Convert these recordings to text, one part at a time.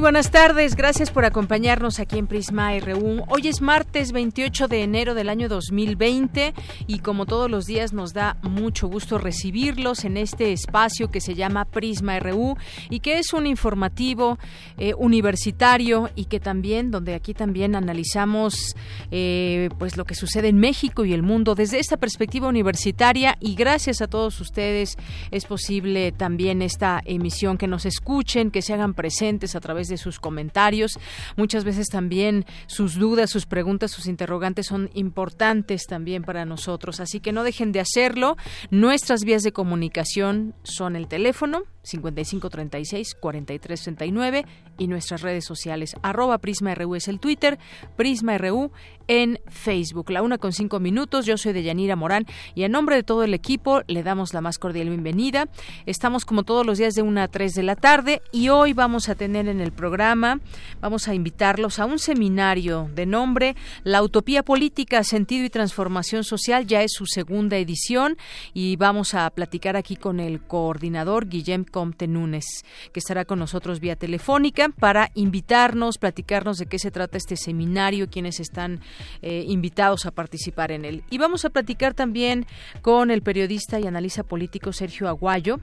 Buenas tardes, gracias por acompañarnos aquí en Prisma RU. Hoy es martes 28 de enero del año 2020 y como todos los días nos da mucho gusto recibirlos en este espacio que se llama Prisma RU y que es un informativo eh, universitario y que también, donde aquí también analizamos eh, pues lo que sucede en México y el mundo desde esta perspectiva universitaria y gracias a todos ustedes es posible también esta emisión que nos escuchen, que se hagan presentes a través de sus comentarios. Muchas veces también sus dudas, sus preguntas, sus interrogantes son importantes también para nosotros. Así que no dejen de hacerlo. Nuestras vías de comunicación son el teléfono 5536 4339 y nuestras redes sociales arroba Prisma RU es el Twitter, Prisma RU en Facebook. La una con cinco minutos, yo soy Deyanira Morán y en nombre de todo el equipo le damos la más cordial bienvenida. Estamos como todos los días de una a tres de la tarde y hoy vamos a tener en el programa, vamos a invitarlos a un seminario de nombre La Utopía Política, Sentido y Transformación Social, ya es su segunda edición y vamos a platicar aquí con el coordinador Guillem Comte Núñez, que estará con nosotros vía telefónica para invitarnos, platicarnos de qué se trata este seminario, quienes están eh, invitados a participar en él. Y vamos a platicar también con el periodista y analista político Sergio Aguayo.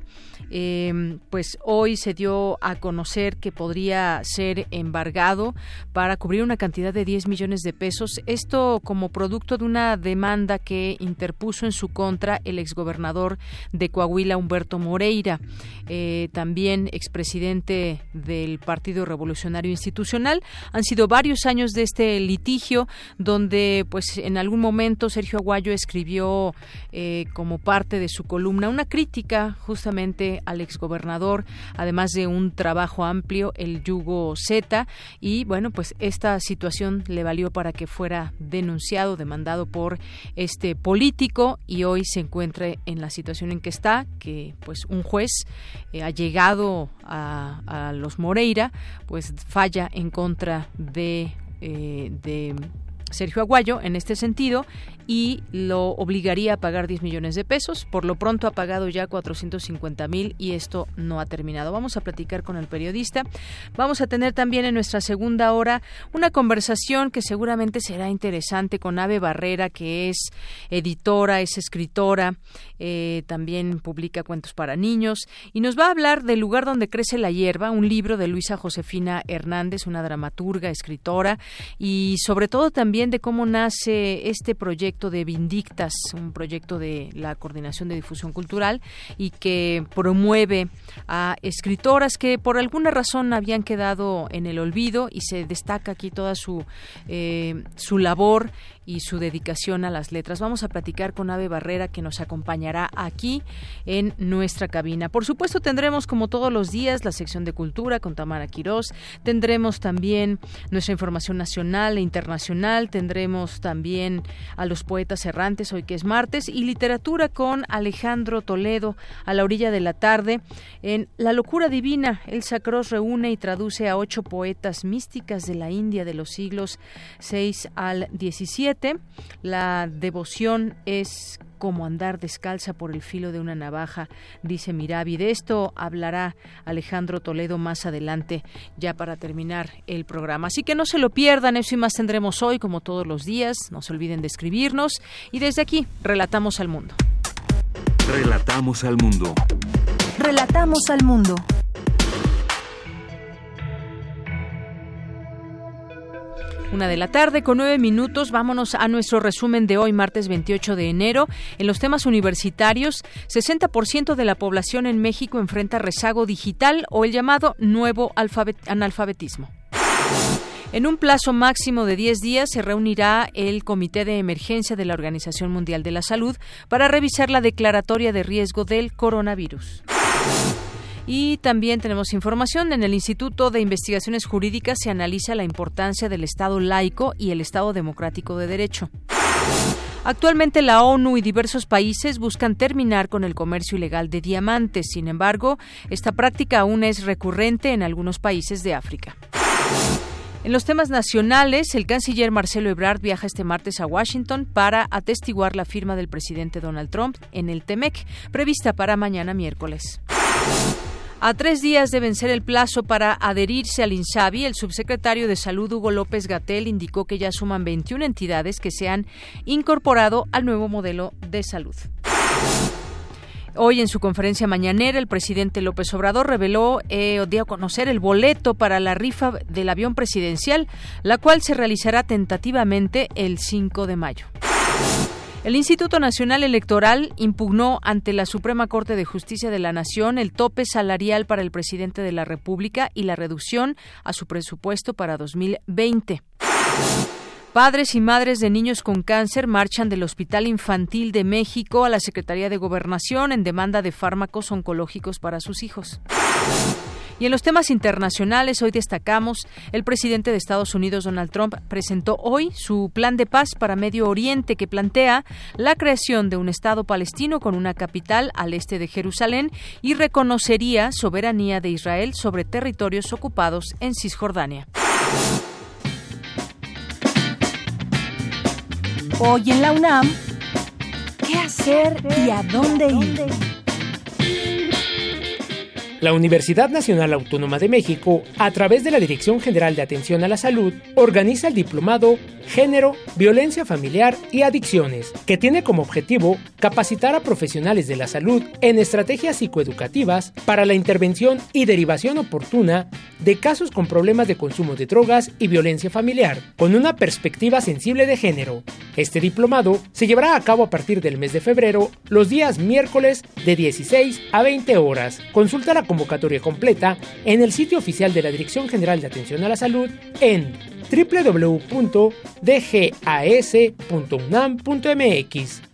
Eh, pues hoy se dio a conocer que podría ser embargado para cubrir una cantidad de 10 millones de pesos. Esto como producto de una demanda que interpuso en su contra el exgobernador de Coahuila, Humberto Moreira. Eh, también expresidente del Partido Revolucionario Institucional. Han sido varios años de este litigio donde pues en algún momento Sergio Aguayo escribió eh, como parte de su columna una crítica justamente al exgobernador, además de un trabajo amplio, el yugo Z, y bueno, pues esta situación le valió para que fuera denunciado, demandado por este político y hoy se encuentra en la situación en que está, que pues un juez eh, ha llegado a, a, los Moreira, pues falla en contra de, eh, de Sergio Aguayo en este sentido y lo obligaría a pagar 10 millones de pesos. Por lo pronto ha pagado ya 450 mil y esto no ha terminado. Vamos a platicar con el periodista. Vamos a tener también en nuestra segunda hora una conversación que seguramente será interesante con Ave Barrera, que es editora, es escritora, eh, también publica cuentos para niños y nos va a hablar del lugar donde crece la hierba, un libro de Luisa Josefina Hernández, una dramaturga, escritora y sobre todo también de cómo nace este proyecto de Vindictas, un proyecto de la Coordinación de Difusión Cultural y que promueve a escritoras que por alguna razón habían quedado en el olvido y se destaca aquí toda su, eh, su labor y su dedicación a las letras. Vamos a platicar con Ave Barrera que nos acompañará aquí en nuestra cabina. Por supuesto tendremos como todos los días la sección de cultura con Tamara Quirós, tendremos también nuestra información nacional e internacional, tendremos también a los poetas errantes hoy que es martes y literatura con Alejandro Toledo a la orilla de la tarde en La locura divina. Elsa Cross reúne y traduce a ocho poetas místicas de la India de los siglos 6 al 17 la devoción es como andar descalza por el filo de una navaja, dice Mirabi. De esto hablará Alejandro Toledo más adelante, ya para terminar el programa. Así que no se lo pierdan, eso y más tendremos hoy, como todos los días. No se olviden de escribirnos y desde aquí, relatamos al mundo. Relatamos al mundo. Relatamos al mundo. Una de la tarde con nueve minutos. Vámonos a nuestro resumen de hoy, martes 28 de enero. En los temas universitarios, 60% de la población en México enfrenta rezago digital o el llamado nuevo analfabetismo. En un plazo máximo de 10 días se reunirá el Comité de Emergencia de la Organización Mundial de la Salud para revisar la declaratoria de riesgo del coronavirus. Y también tenemos información. En el Instituto de Investigaciones Jurídicas se analiza la importancia del Estado laico y el Estado democrático de derecho. Actualmente la ONU y diversos países buscan terminar con el comercio ilegal de diamantes. Sin embargo, esta práctica aún es recurrente en algunos países de África. En los temas nacionales, el canciller Marcelo Ebrard viaja este martes a Washington para atestiguar la firma del presidente Donald Trump en el TEMEC, prevista para mañana miércoles. A tres días de vencer el plazo para adherirse al INSABI, el subsecretario de Salud Hugo López Gatel indicó que ya suman 21 entidades que se han incorporado al nuevo modelo de salud. Hoy en su conferencia mañanera, el presidente López Obrador reveló eh, dio a conocer el boleto para la rifa del avión presidencial, la cual se realizará tentativamente el 5 de mayo. El Instituto Nacional Electoral impugnó ante la Suprema Corte de Justicia de la Nación el tope salarial para el presidente de la República y la reducción a su presupuesto para 2020. Padres y madres de niños con cáncer marchan del Hospital Infantil de México a la Secretaría de Gobernación en demanda de fármacos oncológicos para sus hijos. Y en los temas internacionales, hoy destacamos, el presidente de Estados Unidos, Donald Trump, presentó hoy su plan de paz para Medio Oriente que plantea la creación de un Estado palestino con una capital al este de Jerusalén y reconocería soberanía de Israel sobre territorios ocupados en Cisjordania. Hoy en la UNAM, ¿qué hacer y a dónde ir? La Universidad Nacional Autónoma de México, a través de la Dirección General de Atención a la Salud, organiza el diplomado Género, Violencia Familiar y Adicciones, que tiene como objetivo capacitar a profesionales de la salud en estrategias psicoeducativas para la intervención y derivación oportuna de casos con problemas de consumo de drogas y violencia familiar, con una perspectiva sensible de género. Este diplomado se llevará a cabo a partir del mes de febrero, los días miércoles de 16 a 20 horas. Consulta la convocatoria completa en el sitio oficial de la Dirección General de Atención a la Salud en www.dgas.unam.mx.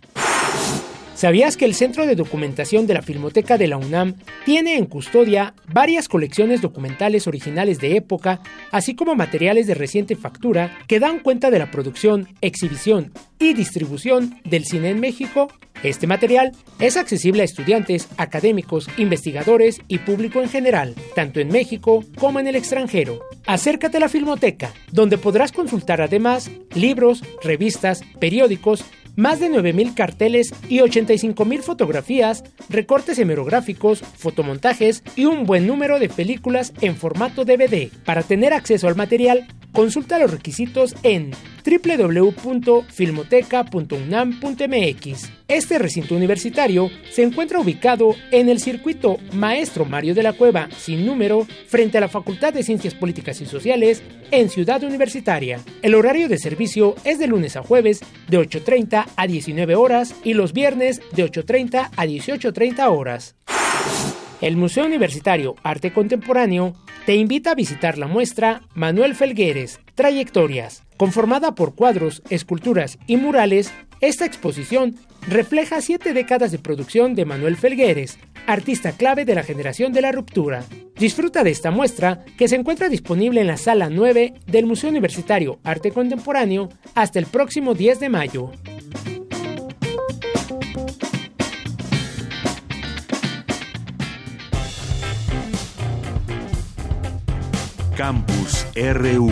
¿Sabías que el Centro de Documentación de la Filmoteca de la UNAM tiene en custodia varias colecciones documentales originales de época, así como materiales de reciente factura que dan cuenta de la producción, exhibición y distribución del cine en México? Este material es accesible a estudiantes, académicos, investigadores y público en general, tanto en México como en el extranjero. Acércate a la Filmoteca, donde podrás consultar además libros, revistas, periódicos, más de 9.000 carteles y 85.000 fotografías, recortes hemerográficos, fotomontajes y un buen número de películas en formato DVD. Para tener acceso al material, consulta los requisitos en www.filmoteca.unam.mx. Este recinto universitario se encuentra ubicado en el circuito Maestro Mario de la Cueva, sin número, frente a la Facultad de Ciencias Políticas y Sociales, en Ciudad Universitaria. El horario de servicio es de lunes a jueves, de 8.30 a 19 horas, y los viernes, de 8.30 a 18.30 horas. El Museo Universitario Arte Contemporáneo te invita a visitar la muestra Manuel Felgueres, Trayectorias. Conformada por cuadros, esculturas y murales, esta exposición refleja siete décadas de producción de Manuel Felgueres, artista clave de la generación de la ruptura. Disfruta de esta muestra que se encuentra disponible en la sala 9 del Museo Universitario Arte Contemporáneo hasta el próximo 10 de mayo. Campus RU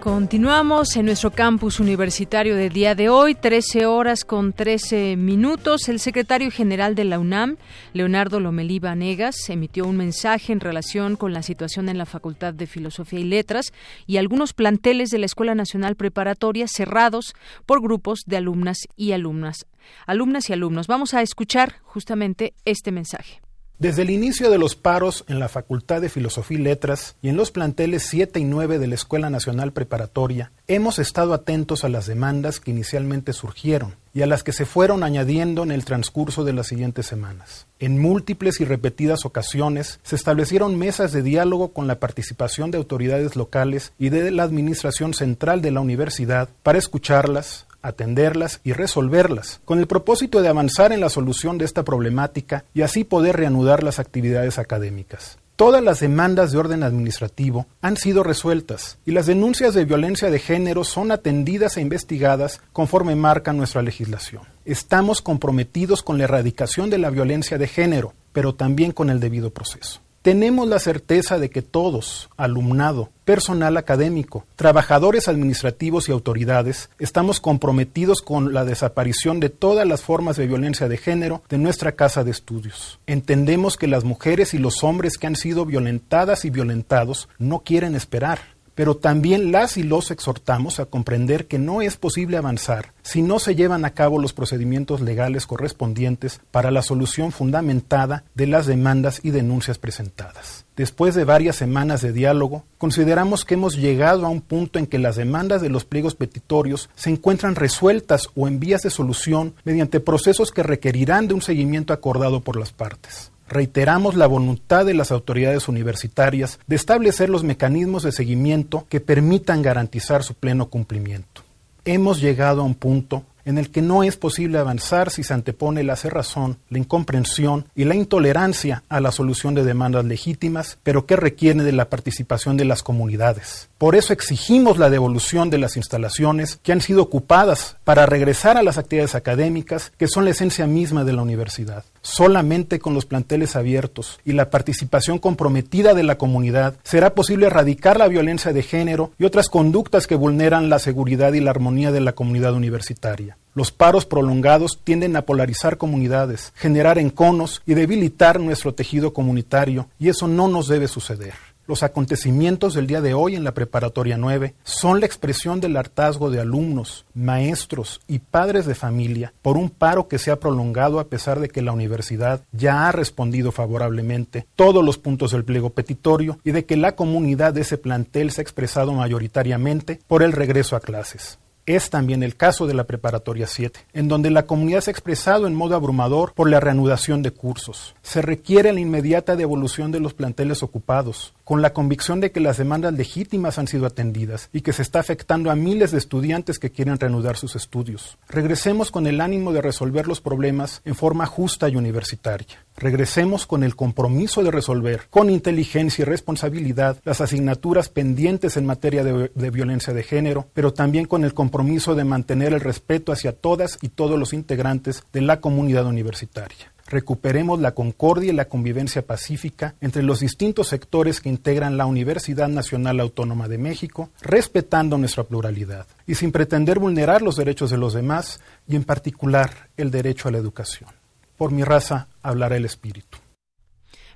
Continuamos en nuestro campus universitario del día de hoy, 13 horas con 13 minutos. El secretario general de la UNAM, Leonardo Lomelí Vanegas, emitió un mensaje en relación con la situación en la Facultad de Filosofía y Letras y algunos planteles de la Escuela Nacional Preparatoria cerrados por grupos de alumnas y alumnas. Alumnas y alumnos. Vamos a escuchar justamente este mensaje. Desde el inicio de los paros en la Facultad de Filosofía y Letras y en los planteles 7 y 9 de la Escuela Nacional Preparatoria, hemos estado atentos a las demandas que inicialmente surgieron y a las que se fueron añadiendo en el transcurso de las siguientes semanas. En múltiples y repetidas ocasiones se establecieron mesas de diálogo con la participación de autoridades locales y de la Administración Central de la Universidad para escucharlas, atenderlas y resolverlas, con el propósito de avanzar en la solución de esta problemática y así poder reanudar las actividades académicas. Todas las demandas de orden administrativo han sido resueltas y las denuncias de violencia de género son atendidas e investigadas conforme marca nuestra legislación. Estamos comprometidos con la erradicación de la violencia de género, pero también con el debido proceso. Tenemos la certeza de que todos, alumnado, personal académico, trabajadores administrativos y autoridades, estamos comprometidos con la desaparición de todas las formas de violencia de género de nuestra casa de estudios. Entendemos que las mujeres y los hombres que han sido violentadas y violentados no quieren esperar pero también las y los exhortamos a comprender que no es posible avanzar si no se llevan a cabo los procedimientos legales correspondientes para la solución fundamentada de las demandas y denuncias presentadas. Después de varias semanas de diálogo, consideramos que hemos llegado a un punto en que las demandas de los pliegos petitorios se encuentran resueltas o en vías de solución mediante procesos que requerirán de un seguimiento acordado por las partes reiteramos la voluntad de las autoridades universitarias de establecer los mecanismos de seguimiento que permitan garantizar su pleno cumplimiento. Hemos llegado a un punto en el que no es posible avanzar si se antepone la cerrazón, la incomprensión y la intolerancia a la solución de demandas legítimas, pero que requieren de la participación de las comunidades. Por eso exigimos la devolución de las instalaciones que han sido ocupadas para regresar a las actividades académicas, que son la esencia misma de la universidad. Solamente con los planteles abiertos y la participación comprometida de la comunidad será posible erradicar la violencia de género y otras conductas que vulneran la seguridad y la armonía de la comunidad universitaria. Los paros prolongados tienden a polarizar comunidades, generar enconos y debilitar nuestro tejido comunitario, y eso no nos debe suceder. Los acontecimientos del día de hoy en la Preparatoria 9 son la expresión del hartazgo de alumnos, maestros y padres de familia por un paro que se ha prolongado a pesar de que la universidad ya ha respondido favorablemente todos los puntos del pliego petitorio y de que la comunidad de ese plantel se ha expresado mayoritariamente por el regreso a clases. Es también el caso de la Preparatoria 7, en donde la comunidad se ha expresado en modo abrumador por la reanudación de cursos. Se requiere la inmediata devolución de los planteles ocupados, con la convicción de que las demandas legítimas han sido atendidas y que se está afectando a miles de estudiantes que quieren reanudar sus estudios. Regresemos con el ánimo de resolver los problemas en forma justa y universitaria. Regresemos con el compromiso de resolver con inteligencia y responsabilidad las asignaturas pendientes en materia de, de, violencia de género, pero también con el compromiso de mantener el respeto hacia todas y todos los integrantes de la comunidad universitaria. Recuperemos la concordia y la convivencia pacífica entre los distintos sectores que integran la Universidad Nacional Autónoma de México, respetando nuestra pluralidad y sin pretender vulnerar los derechos de los demás y en particular el derecho a la educación. Por mi raza hablará el espíritu.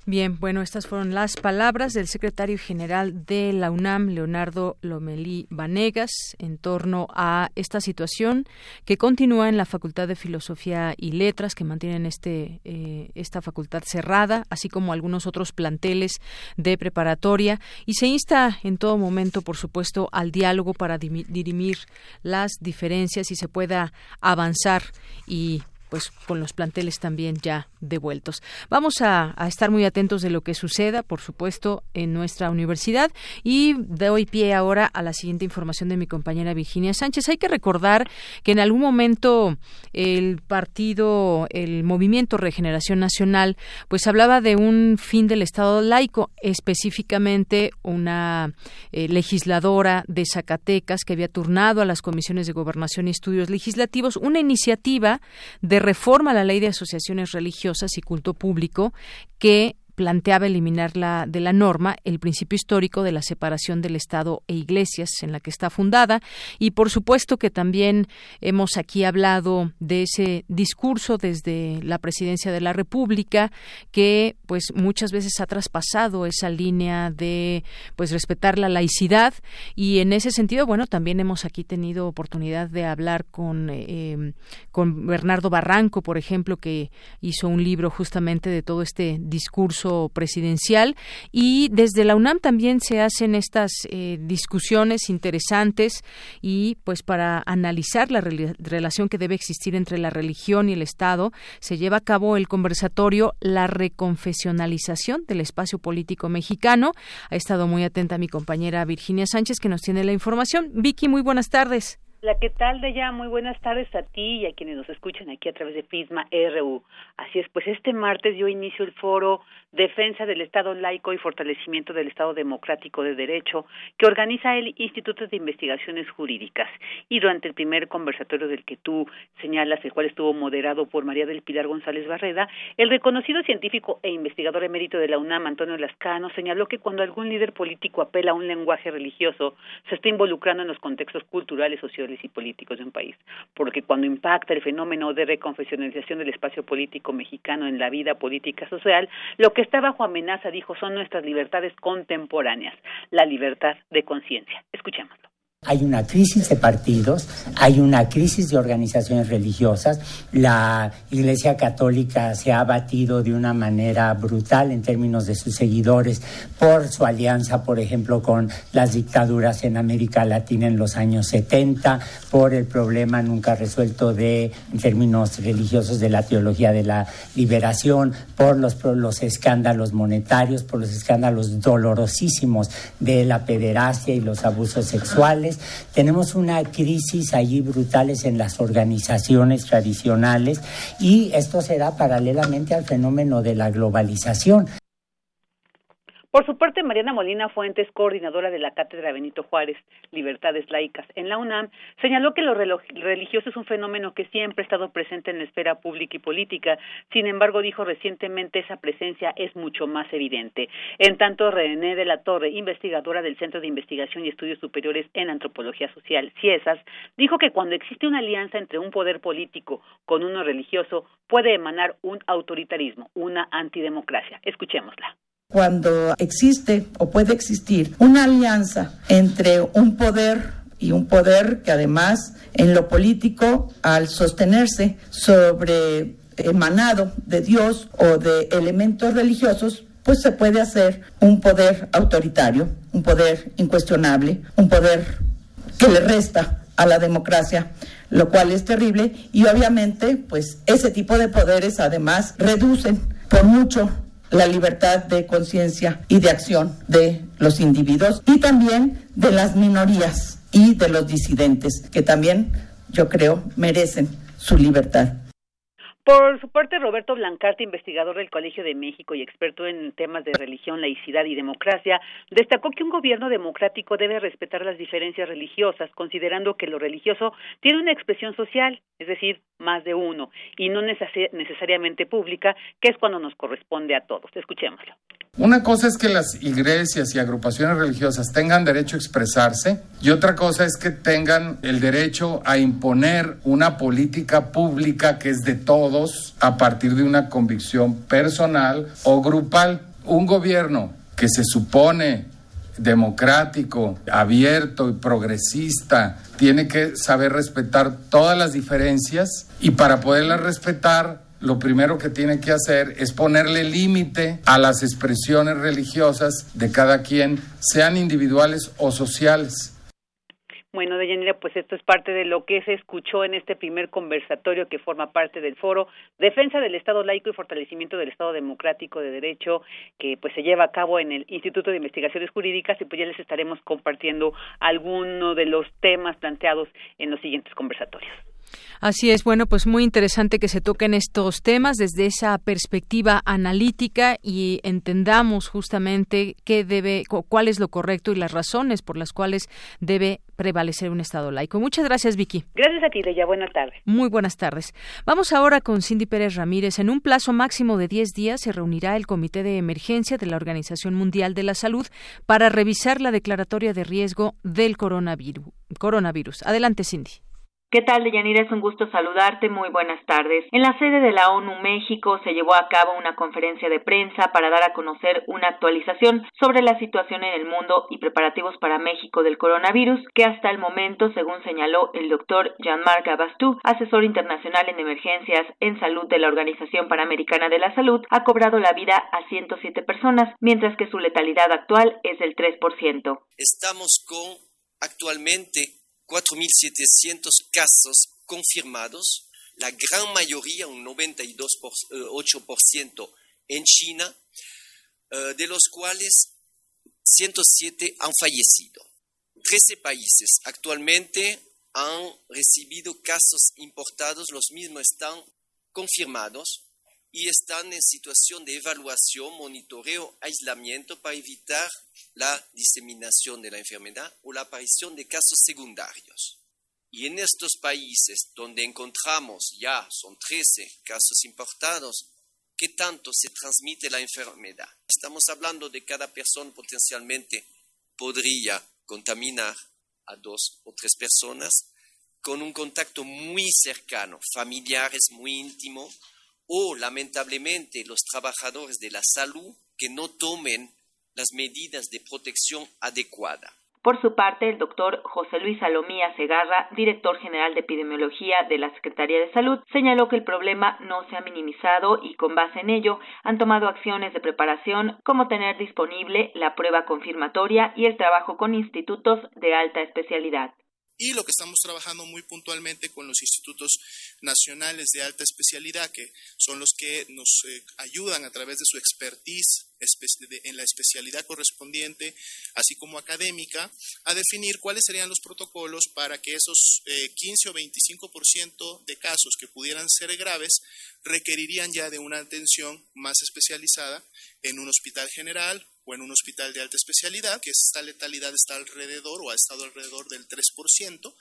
Bien, bueno, estas fueron las palabras del secretario general de la UNAM, Leonardo Lomelí Vanegas, en torno a esta situación que continúa en la Facultad de Filosofía y Letras, que mantienen este, eh, esta facultad cerrada, así como algunos otros planteles de preparatoria, y se insta en todo momento, por supuesto, al diálogo para dirimir las diferencias y se pueda avanzar y pues con los planteles también ya devueltos. Vamos a, estar muy atentos de lo que suceda, por supuesto, en nuestra universidad y doy pie ahora a la siguiente información de mi compañera Virginia Sánchez. Hay que recordar que en algún momento el partido, el Movimiento Regeneración Nacional, pues hablaba de un fin del Estado laico, específicamente una eh, legisladora de Zacatecas que había turnado a las comisiones de gobernación y estudios legislativos una iniciativa de reforma la ley de asociaciones religiosas y culto público que planteaba eliminar la, de la norma el principio histórico de la separación del Estado e iglesias en la que está fundada. Y por supuesto que también hemos aquí hablado de ese discurso desde la presidencia de la República que pues muchas veces ha traspasado esa línea de pues respetar la laicidad. Y en ese sentido bueno también hemos aquí tenido oportunidad de hablar con eh, con Bernardo Barranco por ejemplo que hizo un libro justamente de todo este discurso presidencial y desde la UNAM también se hacen estas eh, discusiones interesantes y pues para analizar la relación que debe existir entre la religión y el Estado se lleva a cabo el conversatorio La reconfesionalización del espacio político mexicano. Ha estado muy atenta mi compañera Virginia Sánchez que nos tiene la información. Vicky, muy buenas tardes. La ¿qué tal de ya? Muy buenas tardes a ti y a quienes nos escuchan aquí a través de Prisma RU. Así es, pues este martes yo inicio el foro Defensa del Estado laico y fortalecimiento del Estado democrático de derecho que organiza el Instituto de Investigaciones Jurídicas. Y durante el primer conversatorio del que tú señalas, el cual estuvo moderado por María del Pilar González Barreda, el reconocido científico e investigador emérito de la UNAM, Antonio Lascano, señaló que cuando algún líder político apela a un lenguaje religioso, se está involucrando en los contextos culturales, sociales y políticos de un país, porque cuando impacta el fenómeno de reconfesionalización del espacio político mexicano en la vida política social, lo que está bajo amenaza, dijo, son nuestras libertades contemporáneas, la libertad de conciencia. Escuchémoslo. Hay una crisis de partidos, hay una crisis de organizaciones religiosas. La Iglesia Católica se ha batido de una manera brutal en términos de sus seguidores por su alianza, por ejemplo, con las dictaduras en América Latina en los años 70, por el problema nunca resuelto de, en términos religiosos, de la teología de la liberación, por los, por los escándalos monetarios, por los escándalos dolorosísimos de la pederastia y los abusos sexuales tenemos una crisis allí brutales en las organizaciones tradicionales y esto será paralelamente al fenómeno de la globalización. Por su parte, Mariana Molina Fuentes, coordinadora de la Cátedra Benito Juárez, Libertades Laicas en la UNAM, señaló que lo religioso es un fenómeno que siempre ha estado presente en la esfera pública y política. Sin embargo, dijo recientemente, esa presencia es mucho más evidente. En tanto, René de la Torre, investigadora del Centro de Investigación y Estudios Superiores en Antropología Social, CIESAS, dijo que cuando existe una alianza entre un poder político con uno religioso, puede emanar un autoritarismo, una antidemocracia. Escuchémosla cuando existe o puede existir una alianza entre un poder y un poder que además en lo político, al sostenerse sobre emanado de Dios o de elementos religiosos, pues se puede hacer un poder autoritario, un poder incuestionable, un poder que le resta a la democracia, lo cual es terrible. Y obviamente pues ese tipo de poderes además reducen por mucho la libertad de conciencia y de acción de los individuos y también de las minorías y de los disidentes, que también yo creo merecen su libertad. Por su parte, Roberto Blancarte, investigador del Colegio de México y experto en temas de religión, laicidad y democracia, destacó que un gobierno democrático debe respetar las diferencias religiosas, considerando que lo religioso tiene una expresión social, es decir, más de uno, y no necesariamente pública, que es cuando nos corresponde a todos. Escuchémoslo. Una cosa es que las iglesias y agrupaciones religiosas tengan derecho a expresarse y otra cosa es que tengan el derecho a imponer una política pública que es de todos a partir de una convicción personal o grupal. Un gobierno que se supone democrático, abierto y progresista, tiene que saber respetar todas las diferencias y para poderlas respetar lo primero que tiene que hacer es ponerle límite a las expresiones religiosas de cada quien, sean individuales o sociales. Bueno, Deyanira, pues esto es parte de lo que se escuchó en este primer conversatorio que forma parte del foro Defensa del Estado laico y fortalecimiento del Estado democrático de derecho que pues se lleva a cabo en el Instituto de Investigaciones Jurídicas y pues ya les estaremos compartiendo algunos de los temas planteados en los siguientes conversatorios. Así es, bueno, pues muy interesante que se toquen estos temas desde esa perspectiva analítica y entendamos justamente qué debe, cuál es lo correcto y las razones por las cuales debe prevalecer un Estado laico. Muchas gracias, Vicky. Gracias a ti, Leia. Buenas tardes. Muy buenas tardes. Vamos ahora con Cindy Pérez Ramírez. En un plazo máximo de 10 días se reunirá el Comité de Emergencia de la Organización Mundial de la Salud para revisar la declaratoria de riesgo del coronavirus. coronavirus. Adelante, Cindy. ¿Qué tal, Deyanira? Es un gusto saludarte. Muy buenas tardes. En la sede de la ONU México se llevó a cabo una conferencia de prensa para dar a conocer una actualización sobre la situación en el mundo y preparativos para México del coronavirus, que hasta el momento, según señaló el doctor Jean-Marc Abastou, asesor internacional en emergencias en salud de la Organización Panamericana de la Salud, ha cobrado la vida a 107 personas, mientras que su letalidad actual es del 3%. Estamos con actualmente 4.700 casos confirmados, la gran mayoría, un 92,8% eh, en China, eh, de los cuales 107 han fallecido. 13 países actualmente han recibido casos importados, los mismos están confirmados y están en situación de evaluación, monitoreo, aislamiento para evitar la diseminación de la enfermedad o la aparición de casos secundarios. Y en estos países donde encontramos ya, son 13 casos importados, ¿qué tanto se transmite la enfermedad? Estamos hablando de cada persona potencialmente podría contaminar a dos o tres personas con un contacto muy cercano, familiares muy íntimo, o lamentablemente los trabajadores de la salud que no tomen las medidas de protección adecuada. Por su parte, el doctor José Luis Salomía Segarra, director general de epidemiología de la Secretaría de Salud, señaló que el problema no se ha minimizado y con base en ello han tomado acciones de preparación como tener disponible la prueba confirmatoria y el trabajo con institutos de alta especialidad y lo que estamos trabajando muy puntualmente con los institutos nacionales de alta especialidad, que son los que nos eh, ayudan a través de su expertise en la especialidad correspondiente, así como académica, a definir cuáles serían los protocolos para que esos 15 eh, o 25% de casos que pudieran ser graves requerirían ya de una atención más especializada en un hospital general o en un hospital de alta especialidad, que esta letalidad está alrededor o ha estado alrededor del 3%,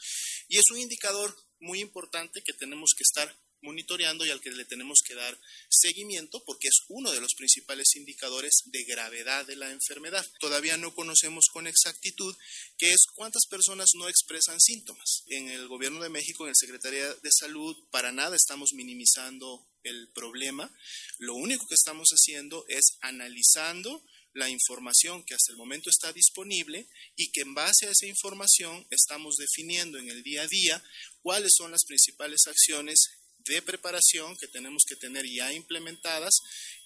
y es un indicador muy importante que tenemos que estar monitoreando y al que le tenemos que dar seguimiento porque es uno de los principales indicadores de gravedad de la enfermedad. Todavía no conocemos con exactitud qué es cuántas personas no expresan síntomas. En el gobierno de México, en el Secretaría de Salud, para nada estamos minimizando el problema. Lo único que estamos haciendo es analizando la información que hasta el momento está disponible y que en base a esa información estamos definiendo en el día a día cuáles son las principales acciones de preparación que tenemos que tener ya implementadas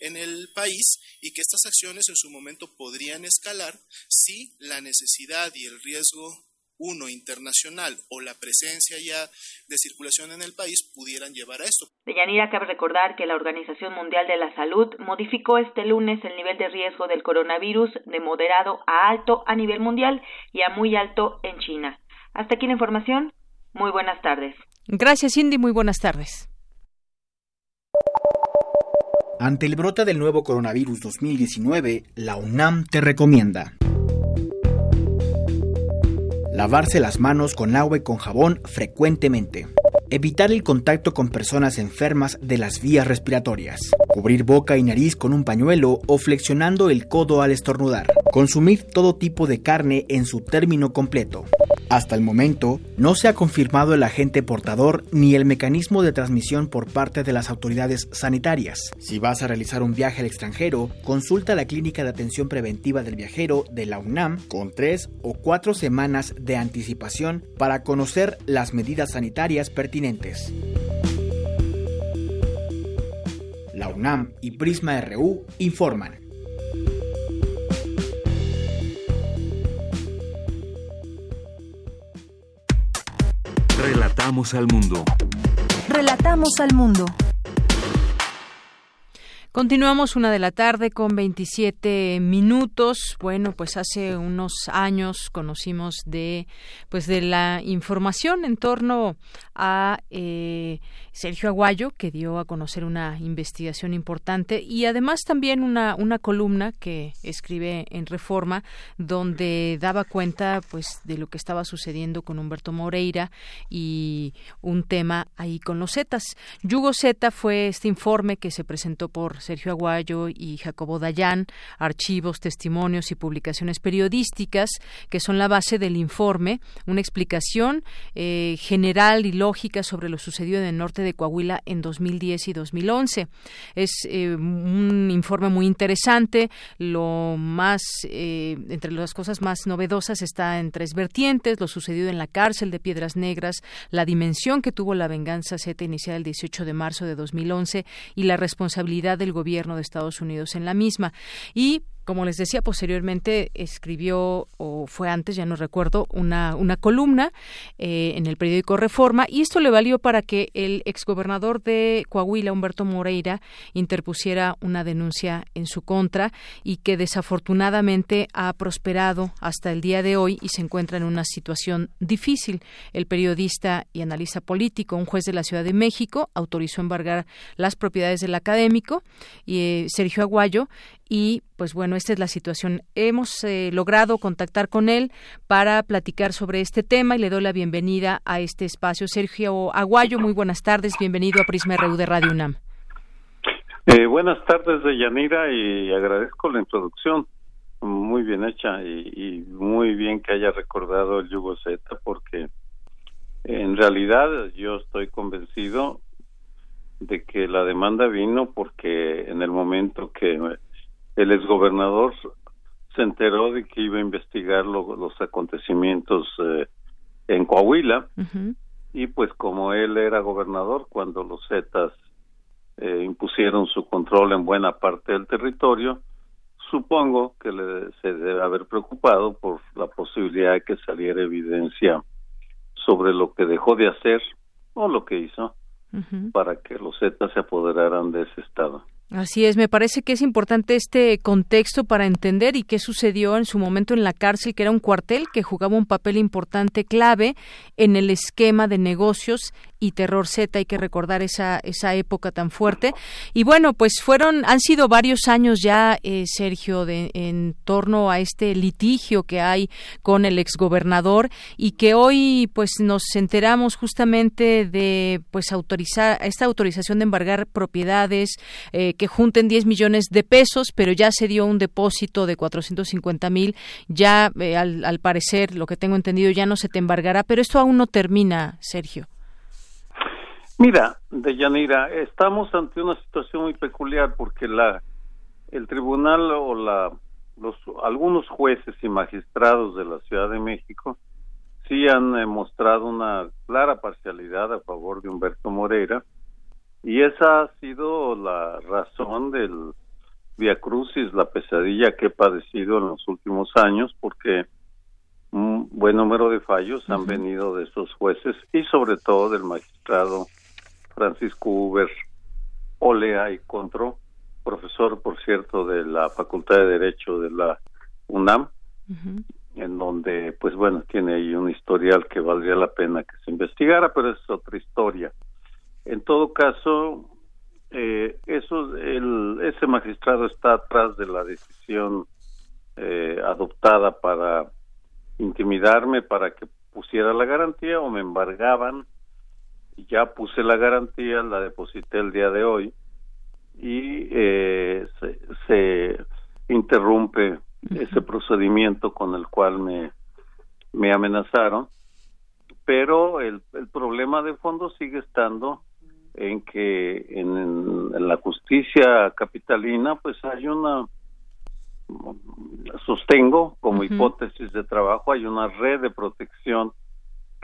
en el país y que estas acciones en su momento podrían escalar si la necesidad y el riesgo uno internacional o la presencia ya de circulación en el país pudieran llevar a esto. Deyanira, cabe recordar que la Organización Mundial de la Salud modificó este lunes el nivel de riesgo del coronavirus de moderado a alto a nivel mundial y a muy alto en China. Hasta aquí la información. Muy buenas tardes. Gracias, Cindy. Muy buenas tardes. Ante el brote del nuevo coronavirus 2019, la UNAM te recomienda Lavarse las manos con agua y con jabón frecuentemente. Evitar el contacto con personas enfermas de las vías respiratorias. Cubrir boca y nariz con un pañuelo o flexionando el codo al estornudar. Consumir todo tipo de carne en su término completo. Hasta el momento, no se ha confirmado el agente portador ni el mecanismo de transmisión por parte de las autoridades sanitarias. Si vas a realizar un viaje al extranjero, consulta la Clínica de Atención Preventiva del Viajero de la UNAM con tres o cuatro semanas de anticipación para conocer las medidas sanitarias pertinentes. La UNAM y Prisma RU informan. Relatamos al mundo. Relatamos al mundo. Continuamos una de la tarde con 27 minutos. Bueno, pues hace unos años conocimos de, pues de la información en torno a eh, Sergio Aguayo, que dio a conocer una investigación importante y además también una, una columna que escribe en Reforma, donde daba cuenta, pues, de lo que estaba sucediendo con Humberto Moreira y un tema ahí con los Zetas. Yugo Zeta fue este informe que se presentó por Sergio Aguayo y Jacobo Dayan, archivos, testimonios y publicaciones periodísticas que son la base del informe, una explicación eh, general y lógica sobre lo sucedido en el norte de Coahuila en 2010 y 2011. Es eh, un informe muy interesante, lo más, eh, entre las cosas más novedosas está en tres vertientes, lo sucedido en la cárcel de Piedras Negras, la dimensión que tuvo la venganza Z iniciada el 18 de marzo de 2011 y la responsabilidad del gobierno de Estados Unidos en la misma. Y como les decía, posteriormente escribió, o fue antes, ya no recuerdo, una, una columna eh, en el periódico Reforma, y esto le valió para que el exgobernador de Coahuila, Humberto Moreira, interpusiera una denuncia en su contra y que desafortunadamente ha prosperado hasta el día de hoy y se encuentra en una situación difícil. El periodista y analista político, un juez de la Ciudad de México, autorizó embargar las propiedades del académico y eh, Sergio Aguayo y pues bueno, esta es la situación. Hemos eh, logrado contactar con él para platicar sobre este tema y le doy la bienvenida a este espacio. Sergio Aguayo, muy buenas tardes, bienvenido a Prisma RU de Radio UNAM. Eh, buenas tardes, Yanira, y agradezco la introducción, muy bien hecha y, muy bien que haya recordado el Yugo Z, porque en realidad yo estoy convencido de que la demanda vino porque en el momento que el exgobernador se enteró de que iba a investigar los acontecimientos eh, en Coahuila. Y pues como él era gobernador cuando los Zetas eh, impusieron su control en buena parte del territorio, supongo que le, se debe haber preocupado por la posibilidad de que saliera evidencia sobre lo que dejó de hacer o lo que hizo para que los Zetas se apoderaran de ese estado. Así es, me parece que es importante este contexto para entender y qué sucedió en su momento en la cárcel, que era un cuartel que jugaba un papel importante clave en el esquema de negocios y Terror Z, hay que recordar esa, esa época tan fuerte. Y bueno, pues fueron, han sido varios años ya, eh, Sergio, de, en torno a este litigio que hay con el exgobernador y que hoy pues nos enteramos justamente de pues autorizar, esta autorización de embargar propiedades eh, que junten 10 millones de pesos, pero ya se dio un depósito de 450 mil, ya eh, al, al parecer, lo que tengo entendido, ya no se te embargará, pero esto aún no termina, Sergio. Mira, Deyanira, estamos ante una situación muy peculiar porque la el tribunal o la los algunos jueces y magistrados de la Ciudad de México sí han eh, mostrado una clara parcialidad a favor de Humberto Moreira y esa ha sido la razón del Via Crucis, la pesadilla que he padecido en los últimos años porque un buen número de fallos han venido de esos jueces y sobre todo del magistrado Francisco Uber Olea y Contro, profesor, por cierto, de la Facultad de Derecho de la UNAM, en donde, pues bueno, tiene ahí un historial que valdría la pena que se investigara, pero es otra historia. En todo caso, eh, eso, el, ese magistrado está atrás de la decisión eh, adoptada para intimidarme para que pusiera la garantía o me embargaban ya puse la garantía, la deposité el día de hoy y eh, se, interrumpe ese procedimiento con el cual me, me amenazaron, pero el, el problema de fondo sigue estando en que en, la justicia capitalina pues hay una sostengo como hipótesis de trabajo hay una red de protección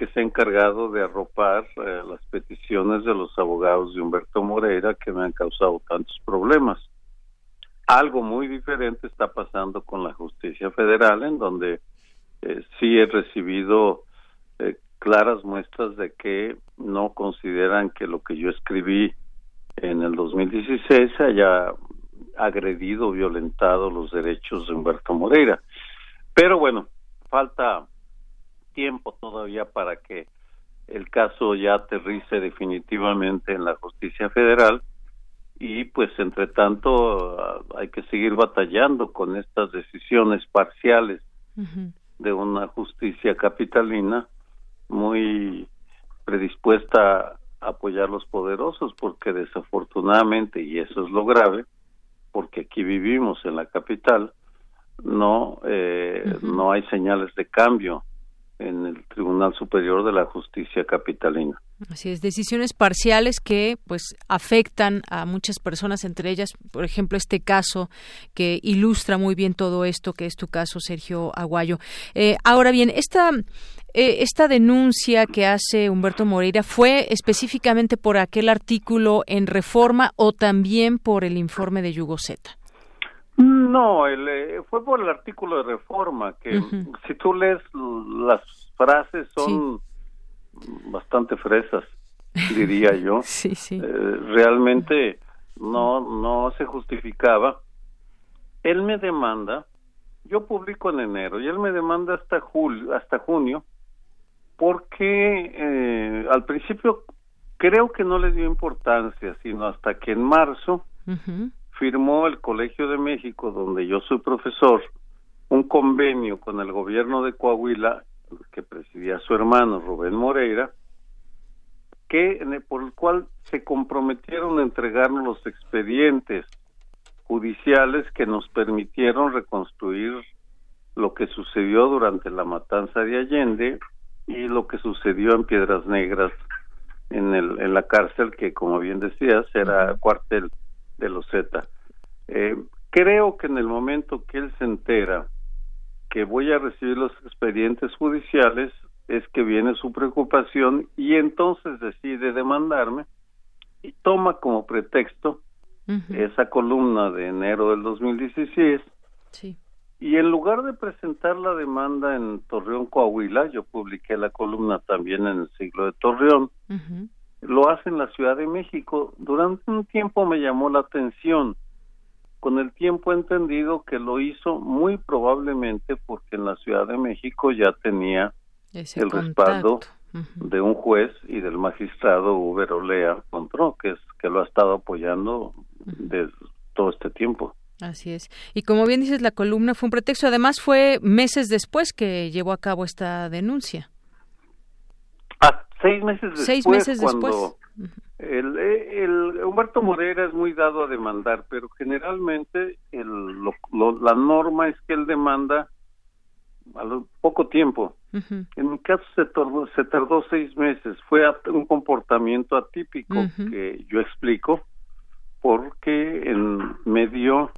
que se ha encargado de arropar eh, las peticiones de los abogados de Humberto Moreira que me han causado tantos problemas. Algo muy diferente está pasando con la justicia federal, en donde eh, sí he recibido eh, claras muestras de que no consideran que lo que yo escribí en el 2016 haya agredido, violentado los derechos de Humberto Moreira. Pero bueno, falta tiempo todavía para que el caso ya aterrice definitivamente en la justicia federal. Y pues entre tanto ah, hay que seguir batallando con estas decisiones parciales de una justicia capitalina muy predispuesta a apoyar a los poderosos porque desafortunadamente y eso es lo grave porque aquí vivimos en la capital no eh, no hay señales de cambio en el Tribunal Superior de la Justicia Capitalina. Así es, decisiones parciales que pues afectan a muchas personas, entre ellas, por ejemplo, este caso que ilustra muy bien todo esto, que es tu caso, Sergio Aguayo. Eh, ahora bien, esta eh, esta denuncia que hace Humberto Moreira fue específicamente por aquel artículo en Reforma o también por el informe de Yugoseta. No, el, eh, fue por el artículo de reforma, que si tú lees las frases son bastante fresas, diría yo. sí, sí. Eh, realmente no, no se justificaba. Él me demanda, yo publico en enero y él me demanda hasta julio, hasta junio, porque eh, al principio creo que no le dio importancia, sino hasta que en marzo firmó el Colegio de México, donde yo soy profesor, un convenio con el gobierno de Coahuila, que presidía su hermano Rubén Moreira, que por el cual se comprometieron a entregarnos los expedientes judiciales que nos permitieron reconstruir lo que sucedió durante la matanza de Allende y lo que sucedió en Piedras Negras en, el, en la cárcel que como bien decías era cuartel de los Z. Eh, creo que en el momento que él se entera que voy a recibir los expedientes judiciales, es que viene su preocupación y entonces decide demandarme y toma como pretexto esa columna de enero del 2016 sí. y en lugar de presentar la demanda en Torreón, Coahuila, yo publiqué la columna también en el siglo de Torreón, lo hace en la Ciudad de México. Durante un tiempo me llamó la atención. Con el tiempo he entendido que lo hizo muy probablemente porque en la Ciudad de México ya tenía el respaldo de un juez y del magistrado Uber Olea Contró, que es que lo ha estado apoyando desde todo este tiempo. Así es. Y como bien dices, la columna fue un pretexto. Además, fue meses después que llevó a cabo esta denuncia. Ah, seis meses después. Seis meses después. El, el, Humberto Moreira es muy dado a demandar, pero generalmente el, la norma es que él demanda a poco tiempo. En mi caso se tardó, se tardó seis meses. Fue un comportamiento atípico que yo explico porque en medio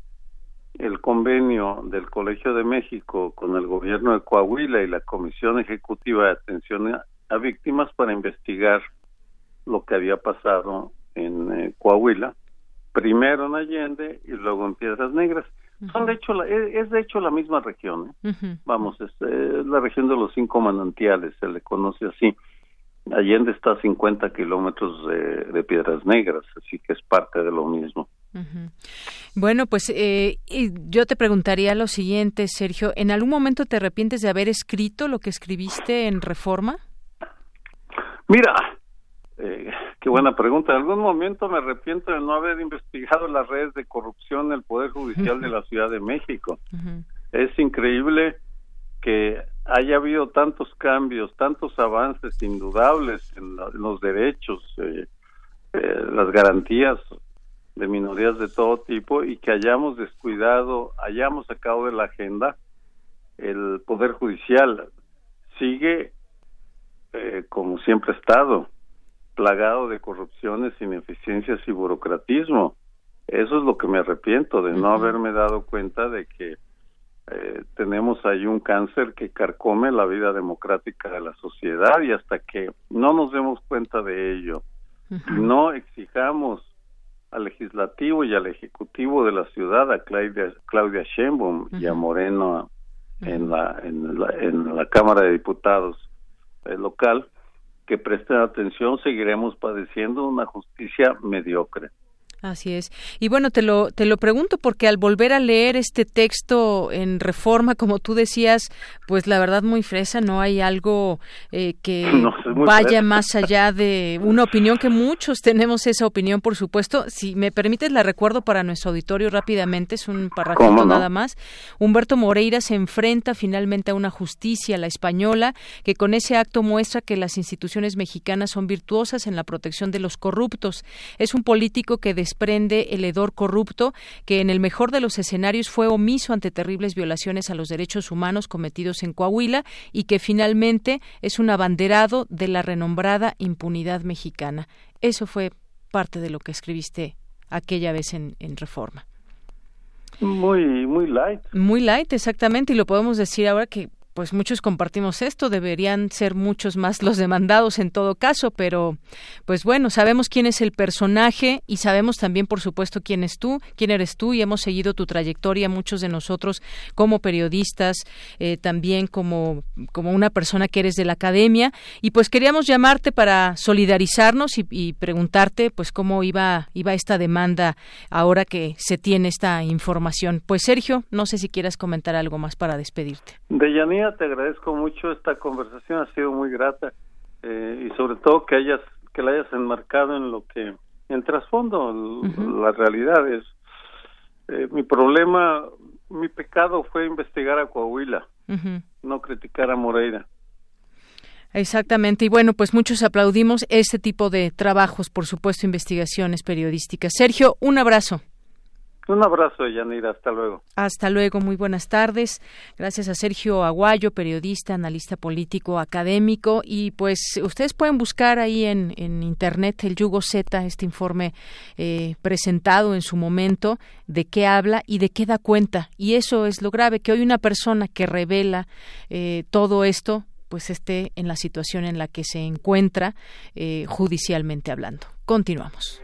el convenio del Colegio de México con el gobierno de Coahuila y la Comisión Ejecutiva de Atención a Víctimas para investigar lo que había pasado en eh, Coahuila, primero en Allende y luego en Piedras Negras. Son de hecho es, de hecho la misma región. ¿eh? Vamos, es, la región de los cinco manantiales, se le conoce así. Allende está a 50 kilómetros de, Piedras Negras, así que es parte de lo mismo. Bueno, pues eh, yo te preguntaría lo siguiente, Sergio. ¿En algún momento te arrepientes de haber escrito lo que escribiste en Reforma? Mira, eh, qué buena pregunta. En algún momento me arrepiento de no haber investigado las redes de corrupción del Poder Judicial de la Ciudad de México. Es increíble que haya habido tantos cambios, tantos avances indudables en, los derechos, eh, eh, las garantías de minorías de todo tipo y que hayamos descuidado, hayamos sacado de la agenda el Poder Judicial. Sigue como siempre ha estado plagado de corrupciones, ineficiencias y burocratismo. Eso es lo que me arrepiento de no haberme dado cuenta de que eh, tenemos ahí un cáncer que carcome la vida democrática de la sociedad y hasta que no nos demos cuenta de ello, no exijamos al legislativo y al ejecutivo de la ciudad, a Claudia, Claudia Sheinbaum y a Moreno en la, en la, en la Cámara de Diputados eh, local, que presten atención, seguiremos padeciendo una justicia mediocre. Así es. Y bueno, te lo, te lo pregunto porque al volver a leer este texto en reforma, como tú decías, pues la verdad muy fresa, no hay algo eh, que vaya más allá de una opinión que muchos tenemos esa opinión, por supuesto. Si me permites, la recuerdo para nuestro auditorio rápidamente, es un parrafito nada más. Humberto Moreira se enfrenta finalmente a una justicia, la española, que con ese acto muestra que las instituciones mexicanas son virtuosas en la protección de los corruptos. Es un político que desprende el hedor corrupto que en el mejor de los escenarios fue omiso ante terribles violaciones a los derechos humanos cometidos en Coahuila y que finalmente es un abanderado de la renombrada impunidad mexicana. Eso fue parte de lo que escribiste aquella vez en, en Reforma. Muy, muy light. Muy light, exactamente, y lo podemos decir ahora que pues muchos compartimos esto, deberían ser muchos más los demandados en todo caso, pero pues bueno, sabemos quién es el personaje y sabemos también, por supuesto, quién es tú, quién eres tú y hemos seguido tu trayectoria, muchos de nosotros como periodistas, eh, también como, como una persona que eres de la academia y pues queríamos llamarte para solidarizarnos y, y preguntarte pues cómo iba, iba esta demanda ahora que se tiene esta información. Pues Sergio, no sé si quieras comentar algo más para despedirte. De te agradezco mucho esta conversación, ha sido muy grata eh, y sobre todo que hayas que la hayas enmarcado en lo que en trasfondo la realidad es eh, mi problema, mi pecado fue investigar a Coahuila, no criticar a Moreira. Exactamente. Y bueno, pues muchos aplaudimos este tipo de trabajos, por supuesto, investigaciones periodísticas. Sergio, un abrazo. Un abrazo, Yanira. Hasta luego. Hasta luego. Muy buenas tardes. Gracias a Sergio Aguayo, periodista, analista político, académico. Y pues ustedes pueden buscar ahí en, en Internet el Yugo Z, este informe eh, presentado en su momento, de qué habla y de qué da cuenta. Y eso es lo grave, que hoy una persona que revela eh, todo esto pues esté en la situación en la que se encuentra eh, judicialmente hablando. Continuamos.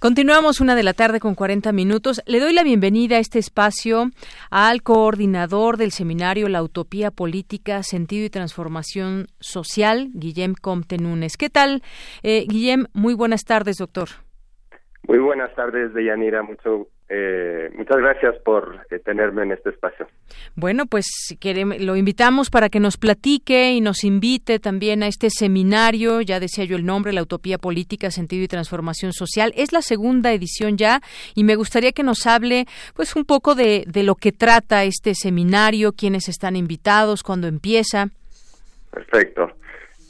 Continuamos una de la tarde con 40 minutos. Le doy la bienvenida a este espacio al coordinador del seminario La Utopía Política, Sentido y Transformación Social, Guillem Comte Núñez. ¿Qué tal, eh, Guillem? Muy buenas tardes, doctor. Muy buenas tardes, Deyanira. Mucho eh, muchas gracias por eh, tenerme en este espacio. Bueno, pues queremos, lo invitamos para que nos platique y nos invite también a este seminario, ya decía yo el nombre, La Utopía Política, Sentido y Transformación Social. Es la segunda edición ya y me gustaría que nos hable pues un poco de, de lo que trata este seminario, quiénes están invitados, cuándo empieza. Perfecto.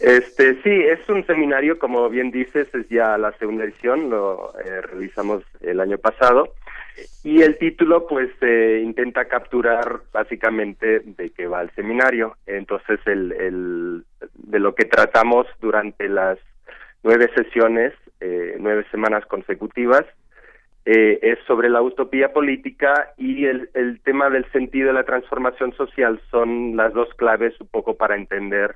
Este sí, es un seminario, como bien dices, es ya la segunda edición, lo eh, realizamos el año pasado y el título pues eh, intenta capturar básicamente de qué va el seminario. Entonces el, el de lo que tratamos durante las nueve sesiones, eh, nueve semanas consecutivas, eh, es sobre la utopía política y el, el tema del sentido de la transformación social son las dos claves un poco para entender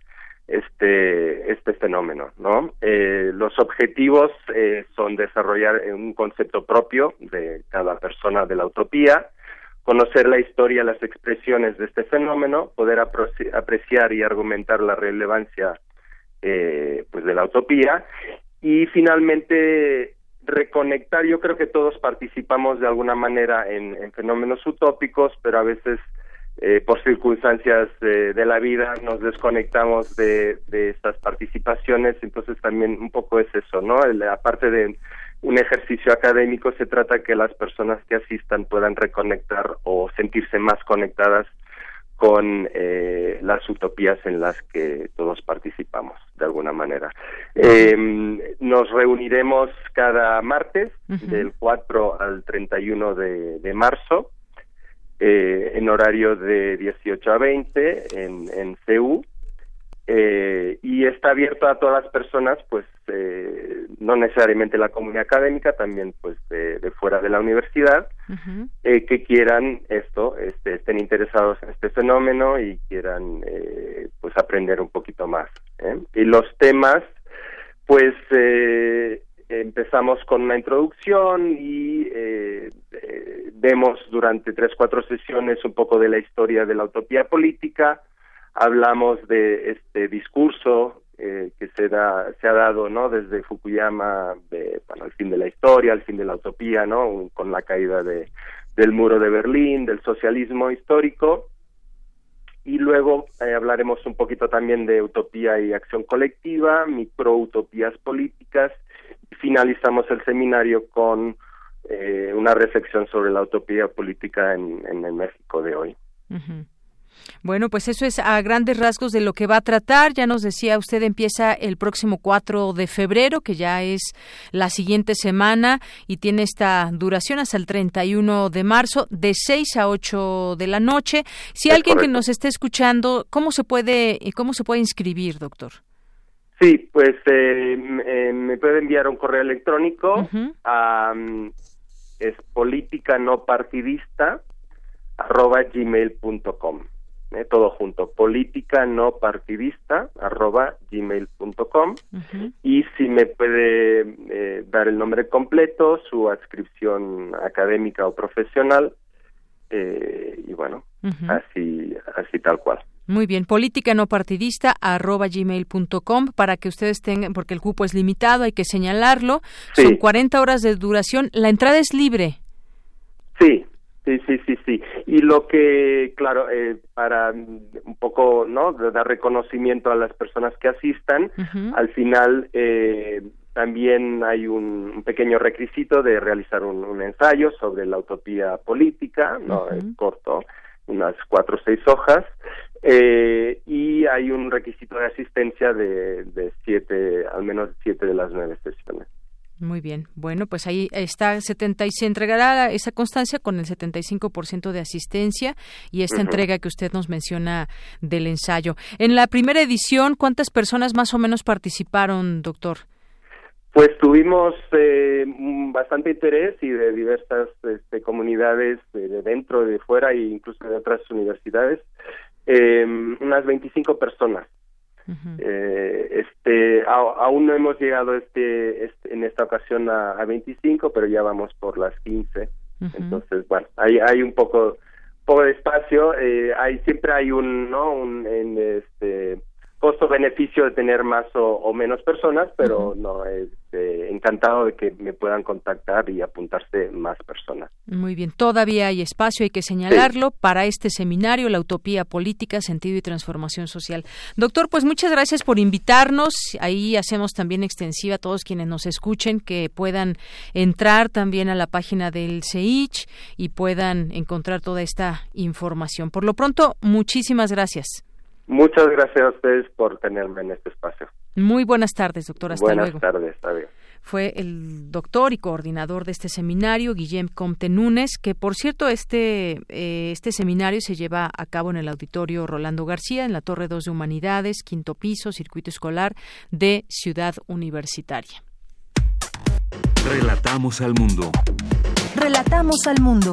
este este fenómeno no eh, los objetivos eh, son desarrollar un concepto propio de cada persona de la utopía conocer la historia las expresiones de este fenómeno poder apreciar y argumentar la relevancia eh, pues de la utopía y finalmente reconectar. Yo creo que todos participamos de alguna manera en, en fenómenos utópicos pero a veces eh, por circunstancias de la vida nos desconectamos de, de estas participaciones, entonces también un poco es eso, ¿no? aparte de un ejercicio académico, se trata que las personas que asistan puedan reconectar o sentirse más conectadas con eh, las utopías en las que todos participamos de alguna manera. Eh, nos reuniremos cada martes del 4 al 31 de, de marzo eh, en horario de 18 a 20 en, en CEU eh, y está abierto a todas las personas, pues eh, no necesariamente la comunidad académica, también pues de, fuera de la universidad, eh, que quieran esto, este, estén interesados en este fenómeno y quieran pues aprender un poquito más ¿eh? Y los temas, pues eh, empezamos con una introducción y eh, vemos durante tres, cuatro sesiones un poco de la historia de la utopía política, hablamos de este discurso que se, da, se ha dado no desde Fukuyama para el fin de la historia, al fin de la utopía, no con la caída de, del muro de Berlín, del socialismo histórico. Y luego eh, hablaremos un poquito también de utopía y acción colectiva, microutopías políticas finalizamos el seminario con eh, una reflexión sobre la utopía política en, en el México de hoy. Bueno, pues eso es a grandes rasgos de lo que va a tratar. Ya nos decía usted, empieza el próximo 4 de febrero, que ya es la siguiente semana y tiene esta duración hasta el 31 de marzo, de 6 a 8 de la noche. Si alguien que nos esté escuchando, ¿cómo se puede, cómo se puede inscribir, doctor? Sí, pues eh, eh, me puede enviar un correo electrónico a es política no partidista arroba gmail.com eh, todo junto, política no partidista arroba gmail.com y si me puede eh, dar el nombre completo, su adscripción académica o profesional eh, y bueno, así, así tal cual. Muy bien, política no partidista arroba gmail.com para que ustedes tengan, porque el cupo es limitado, hay que señalarlo. Son 40 horas de duración. La entrada es libre. Sí, Sí, sí, sí, sí. Y lo que, claro, eh, para un poco, ¿no? dar reconocimiento a las personas que asistan, al final eh, también hay un, pequeño requisito de realizar un, ensayo sobre la utopía política, ¿no? Es corto, unas cuatro o seis hojas, eh, y hay un requisito de asistencia de, de siete, al menos siete de las nueve sesiones. Muy bien. Bueno, pues ahí está 70 y se entregará esa constancia con el 75% de asistencia y esta entrega que usted nos menciona del ensayo. En la primera edición, ¿cuántas personas más o menos participaron, doctor? Pues tuvimos eh, bastante interés y de diversas este, comunidades de, dentro, de fuera e incluso de otras universidades, eh, unas 25 personas. Eh, este aún no hemos llegado este, este, en esta ocasión a, a, 25 pero ya vamos por las 15 entonces bueno hay hay un poco poco de espacio. Eh, hay siempre hay un no un en este costo-beneficio de tener más o, menos personas, pero no, este, encantado de que me puedan contactar y apuntarse más personas. Muy bien, todavía hay espacio, hay que señalarlo, para este seminario, La Utopía Política, Sentido y Transformación Social. Doctor, pues muchas gracias por invitarnos. Ahí hacemos también extensiva a todos quienes nos escuchen que puedan entrar también a la página del CEICH y puedan encontrar toda esta información. Por lo pronto, muchísimas gracias. Muchas gracias a ustedes por tenerme en este espacio. Muy buenas tardes, doctor. Hasta buenas luego. tardes, adiós. Fue el doctor y coordinador de este seminario, Guillem Comte Núñez, que por cierto este, eh, este seminario se lleva a cabo en el auditorio Rolando García, en la Torre 2 de Humanidades, quinto piso, circuito escolar de Ciudad Universitaria. Relatamos al mundo. Relatamos al mundo.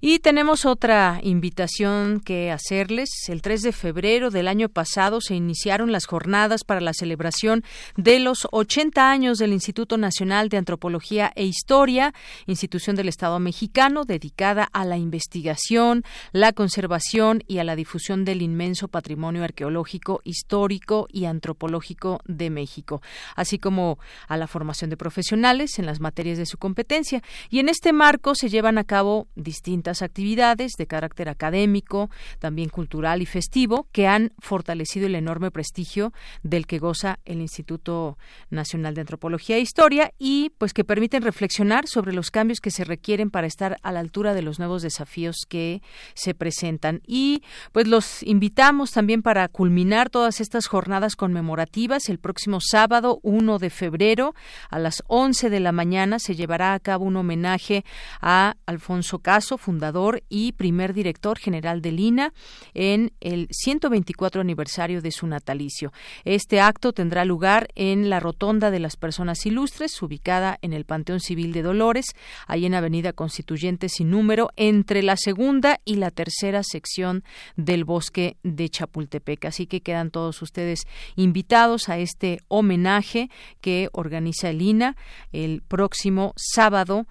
Y tenemos otra invitación que hacerles. El 3 de febrero del año pasado se iniciaron las jornadas para la celebración de los 80 años del Instituto Nacional de Antropología e Historia, institución del Estado mexicano dedicada a la investigación, la conservación y a la difusión del inmenso patrimonio arqueológico, histórico y antropológico de México, así como a la formación de profesionales en las materias de su competencia. Y en este marco se llevan a cabo distintas actividades de carácter académico, también cultural y festivo, que han fortalecido el enorme prestigio del que goza el Instituto Nacional de Antropología e Historia y pues que permiten reflexionar sobre los cambios que se requieren para estar a la altura de los nuevos desafíos que se presentan. Y pues los invitamos también para culminar todas estas jornadas conmemorativas el próximo sábado 1 de febrero a las 11 de la mañana se llevará a cabo un homenaje a Alfonso Caso, fundador fundador y primer director general del INA en el 124 aniversario de su natalicio. Este acto tendrá lugar en la Rotonda de las Personas Ilustres, ubicada en el Panteón Civil de Dolores, ahí en Avenida Constituyente sin número, entre la segunda y la tercera sección del bosque de Chapultepec. Así que quedan todos ustedes invitados a este homenaje que organiza el INA el próximo sábado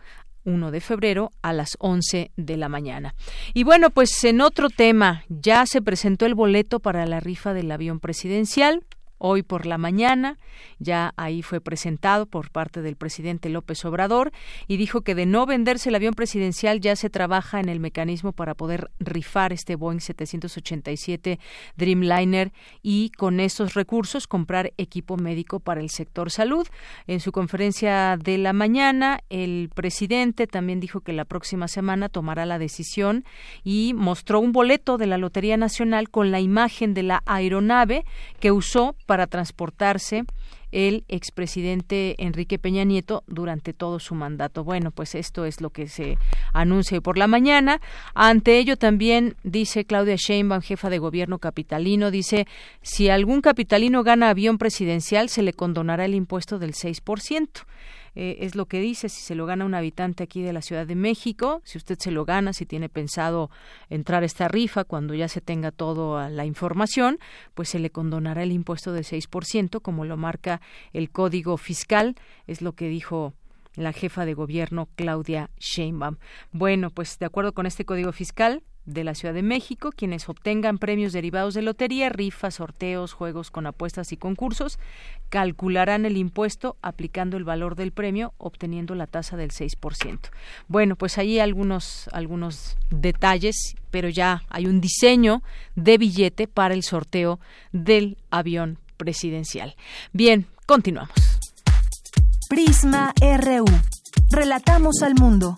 1 de febrero a las 11 de la mañana. Y bueno, pues en otro tema, ya se presentó el boleto para la rifa del avión presidencial hoy por la mañana. Ya ahí fue presentado por parte del presidente López Obrador y dijo que de no venderse el avión presidencial ya se trabaja en el mecanismo para poder rifar este Boeing 787 Dreamliner y con esos recursos comprar equipo médico para el sector salud. En su conferencia de la mañana, el presidente también dijo que la próxima semana tomará la decisión y mostró un boleto de la Lotería Nacional con la imagen de la aeronave que usó para transportarse el expresidente Enrique Peña Nieto durante todo su mandato. Bueno, pues esto es lo que se anuncia por la mañana. Ante ello también dice Claudia Sheinbaum, jefa de gobierno capitalino, dice, si algún capitalino gana avión presidencial se le condonará el impuesto del 6%. Eh, es lo que dice, si se lo gana un habitante aquí de la Ciudad de México, si usted se lo gana, si tiene pensado entrar a esta rifa cuando ya se tenga toda la información, pues se le condonará el impuesto del 6%, como lo marca el Código Fiscal, es lo que dijo la jefa de gobierno Claudia Sheinbaum. Bueno, pues de acuerdo con este Código Fiscal, de la Ciudad de México, quienes obtengan premios derivados de lotería, rifas, sorteos, juegos con apuestas y concursos, calcularán el impuesto aplicando el valor del premio, obteniendo la tasa del 6%. Bueno, pues ahí algunos algunos detalles, pero ya hay un diseño de billete para el sorteo del avión presidencial. Bien, continuamos. Prisma RU. Relatamos al mundo.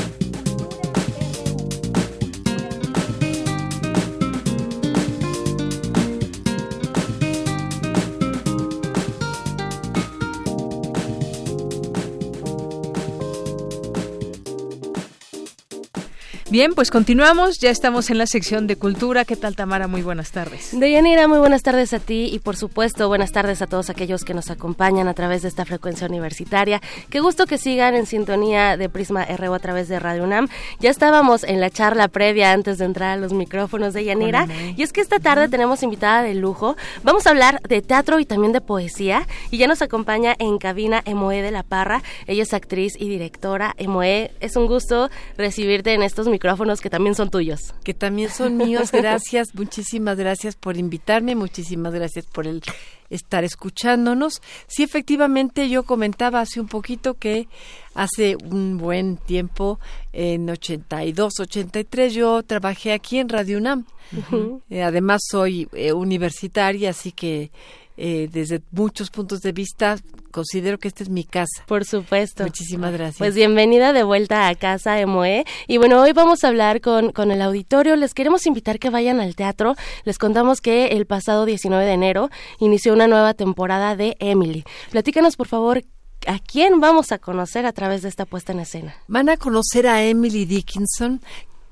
Bien, pues continuamos. Ya estamos en la sección de cultura. ¿Qué tal, Tamara? Muy buenas tardes. Deyanira, muy buenas tardes a ti y, por supuesto, buenas tardes a todos aquellos que nos acompañan a través de esta frecuencia universitaria. Qué gusto que sigan en sintonía de Prisma RU a través de Radio UNAM. Ya estábamos en la charla previa antes de entrar a los micrófonos de Yanira. Y es que esta tarde tenemos invitada de lujo. Vamos a hablar de teatro y también de poesía. Y ya nos acompaña en cabina Emoe de la Parra. Ella es actriz y directora. Emoe, es un gusto recibirte en estos micrófonos micrófonos que también son tuyos. Que también son míos. Gracias, muchísimas gracias por invitarme, muchísimas gracias por el estar escuchándonos. Sí, efectivamente, yo comentaba hace un poquito que hace un buen tiempo, en 82, 83, yo trabajé aquí en Radio UNAM. Eh, además, soy eh, universitaria, así que eh, desde muchos puntos de vista considero que esta es mi casa. Por supuesto. Muchísimas gracias. Pues bienvenida de vuelta a casa, Emoe. Y bueno, hoy vamos a hablar con, con el auditorio. Les queremos invitar que vayan al teatro. Les contamos que el pasado 19 de enero inició una nueva temporada de Emily. Platícanos, por favor, ¿A quién vamos a conocer a través de esta puesta en escena? Van a conocer a Emily Dickinson,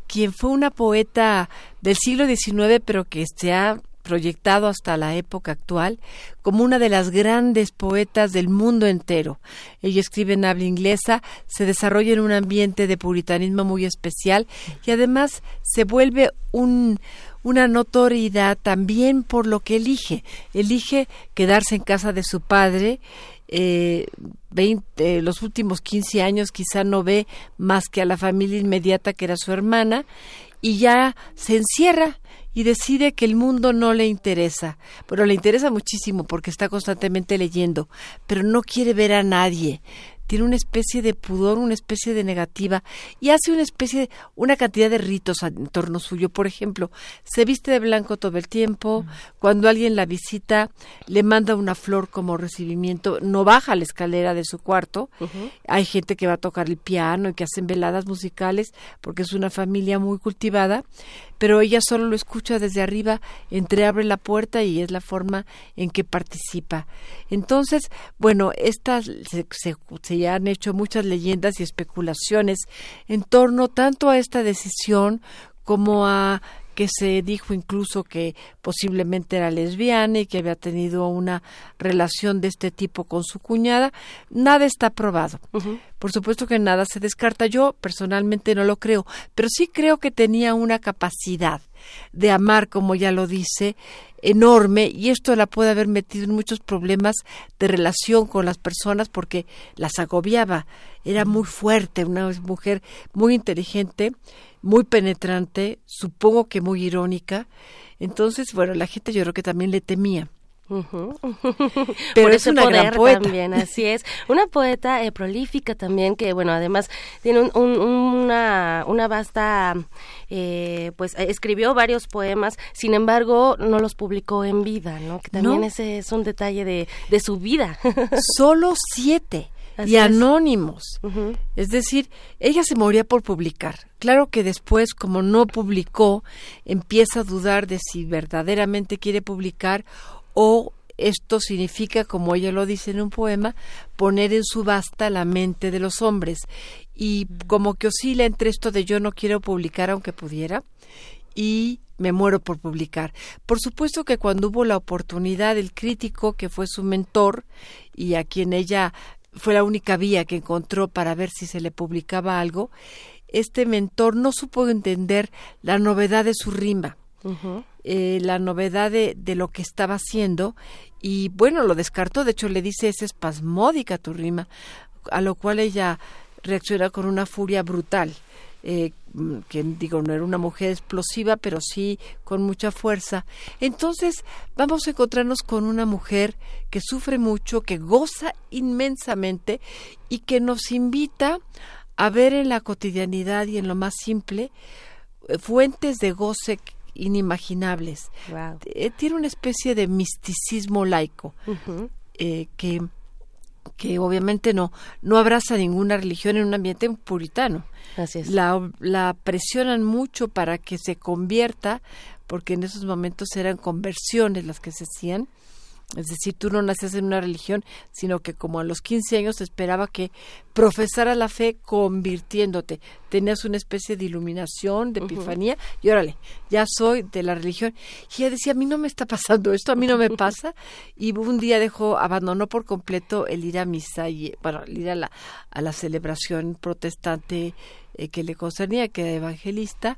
quien fue una poeta del siglo XIX, pero que se ha proyectado hasta la época actual como una de las grandes poetas del mundo entero. Ella escribe en habla inglesa, se desarrolla en un ambiente de puritanismo muy especial y además se vuelve un, una notoriedad también por lo que elige. Elige quedarse en casa de su padre. Eh, los últimos 15 años quizá no ve más que a la familia inmediata que era su hermana y ya se encierra y decide que el mundo no le interesa. Pero le interesa muchísimo porque está constantemente leyendo, pero no quiere ver a nadie. tiene una especie de pudor, una especie de negativa y hace una especie de, una cantidad de ritos en torno suyo. Por ejemplo, se viste de blanco todo el tiempo, cuando alguien la visita le manda una flor como recibimiento, no baja la escalera de su cuarto. Hay gente que va a tocar el piano y que hacen veladas musicales porque es una familia muy cultivada, pero ella solo lo escucha desde arriba, entreabre la puerta y es la forma en que participa. Entonces, bueno, estas se, se, han hecho muchas leyendas y especulaciones en torno tanto a esta decisión como a que se dijo incluso que posiblemente era lesbiana y que había tenido una relación de este tipo con su cuñada. Nada está probado. Por supuesto que nada se descarta. Yo personalmente no lo creo, pero sí creo que tenía una capacidad de amar, como ya lo dice, enorme y esto la puede haber metido en muchos problemas de relación con las personas porque las agobiaba. Era muy fuerte, una mujer muy inteligente muy penetrante, supongo que muy irónica. Entonces, bueno, la gente yo creo que también le temía. Pero es una gran poeta. también, así es. Una poeta eh, prolífica también, que bueno, además tiene una, una vasta, eh, pues escribió varios poemas, sin embargo no los publicó en vida, ¿no? Que también ese es un detalle de, de su vida. Solo siete y anónimos. Es decir, ella se moría por publicar. Claro que después, como no publicó, empieza a dudar de si verdaderamente quiere publicar o esto significa, como ella lo dice en un poema, poner en subasta la mente de los hombres. Y como que oscila entre esto de yo no quiero publicar aunque pudiera y me muero por publicar. Por supuesto que cuando hubo la oportunidad, el crítico que fue su mentor y a quien ella fue la única vía que encontró para ver si se le publicaba algo, este mentor no supo entender la novedad de su rima, eh, la novedad de, lo que estaba haciendo y bueno, lo descartó, de hecho le dice es espasmódica tu rima, a lo cual ella reacciona con una furia brutal. Eh, que digo, no era una mujer explosiva, pero sí con mucha fuerza. Entonces vamos a encontrarnos con una mujer que sufre mucho, que goza inmensamente y que nos invita a ver en la cotidianidad y en lo más simple eh, fuentes de goce inimaginables. Eh, tiene una especie de misticismo laico que que obviamente no, no abraza ninguna religión en un ambiente puritano. Así es. La, la presionan mucho para que se convierta, porque en esos momentos eran conversiones las que se hacían, es decir, tú no nacías en una religión, sino que como a los 15 años esperaba que profesara la fe convirtiéndote. Tenías una especie de iluminación, de epifanía, y órale, ya soy de la religión. Y ella decía, a mí no me está pasando esto, a mí no me pasa. Y un día dejó, abandonó por completo el ir a misa y, bueno, el ir a la, a la celebración protestante eh, que le concernía, que era evangelista.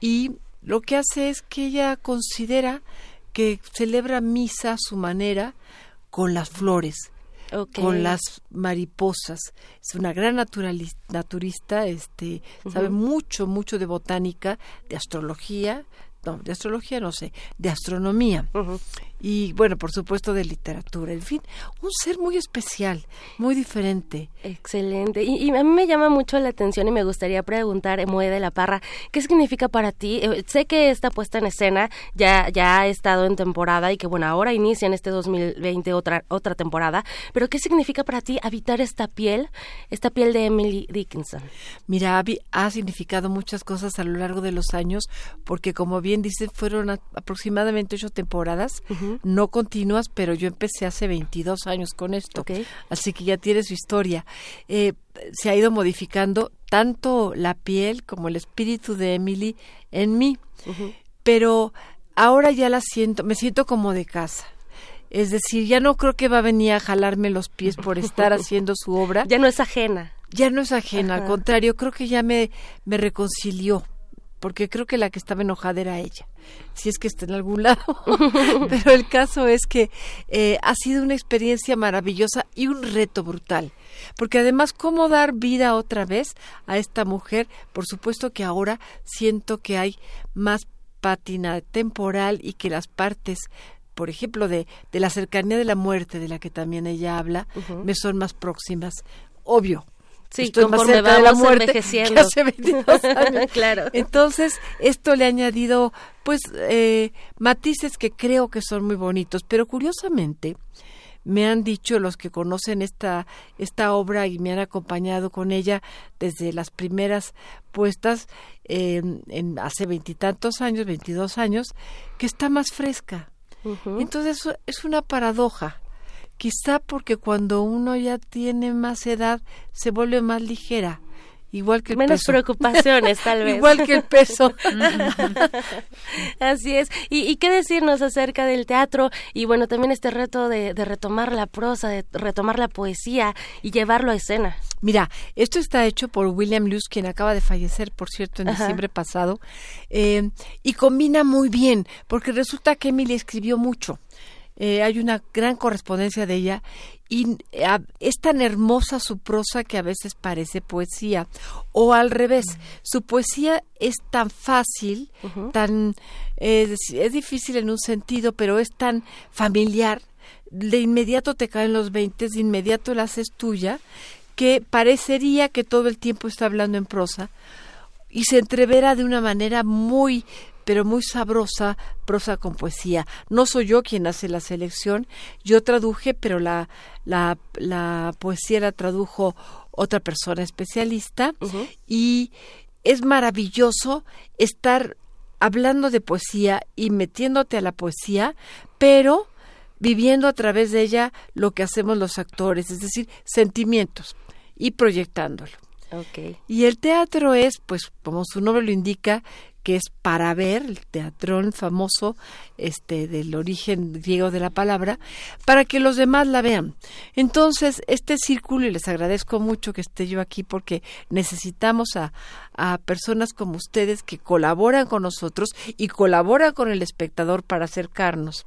Y lo que hace es que ella considera que celebra misa a su manera con las flores, con las mariposas. Es una gran naturista, este, sabe mucho, mucho de botánica, de astrología, no, de astrología no sé, de astronomía y bueno, por supuesto de literatura, en fin, un ser muy especial, muy diferente. Excelente. Y, a mí me llama mucho la atención y me gustaría preguntar, Moe de la Parra, ¿qué significa para ti? Eh, sé que esta puesta en escena ya, ya ha estado en temporada y que bueno, ahora inicia en este 2020 otra, otra temporada, pero ¿qué significa para ti habitar esta piel, esta piel de Emily Dickinson? Mira, ha significado muchas cosas a lo largo de los años, porque como bien dice, fueron aproximadamente ocho temporadas no continuas, pero yo empecé hace 22 años con esto, así que ya tiene su historia. Eh, se ha ido modificando tanto la piel como el espíritu de Emily en mí, pero ahora ya la siento, me siento como de casa. Es decir, ya no creo que va a venir a jalarme los pies por estar haciendo su obra. Ya no es ajena. Ya no es ajena, al contrario, creo que ya me, me reconcilió porque creo que la que estaba enojada era ella, si es que está en algún lado. Pero el caso es que eh, ha sido una experiencia maravillosa y un reto brutal, porque además, ¿cómo dar vida otra vez a esta mujer? Por supuesto que ahora siento que hay más pátina temporal y que las partes por ejemplo, de, de la cercanía de la muerte, de la que también ella habla, me son más próximas obvio. Sí, Estoy más cerca de la muerte que hace 22 años. claro. Entonces, esto le ha añadido, pues, eh, matices que creo que son muy bonitos. Pero curiosamente, me han dicho los que conocen esta, esta obra y me han acompañado con ella desde las primeras puestas en hace veintitantos años, veintidós años, que está más fresca. Entonces es una paradoja Quizá porque cuando uno ya tiene más edad se vuelve más ligera. Igual que el Menos preocupaciones, tal vez. Igual que el peso. Así es. ¿Y, qué decirnos acerca del teatro? Y bueno, también este reto de, retomar la prosa, de retomar la poesía y llevarlo a escena. Mira, esto está hecho por William Lewis, quien acaba de fallecer, por cierto, en diciembre pasado, eh, y combina muy bien, porque resulta que Emily escribió mucho. Eh, hay una gran correspondencia de ella y eh, es tan hermosa su prosa que a veces parece poesía. O al revés su poesía es tan fácil tan es difícil en un sentido pero es tan familiar. De inmediato te caen los veinte de inmediato la haces tuya que parecería que todo el tiempo está hablando en prosa y se entrevera de una manera muy pero muy sabrosa prosa con poesía. No soy yo quien hace la selección, yo traduje, pero la, la, la poesía la tradujo otra persona especialista y es maravilloso estar hablando de poesía y metiéndote a la poesía, pero viviendo a través de ella lo que hacemos los actores, es decir, sentimientos y proyectándolo. Y el teatro es, pues, como su nombre lo indica, que es para ver, el teatrón famoso, este, del origen griego de la palabra, para que los demás la vean. Entonces, este círculo, y les agradezco mucho que esté yo aquí porque necesitamos a, a personas como ustedes que colaboran con nosotros y colaboran con el espectador para acercarnos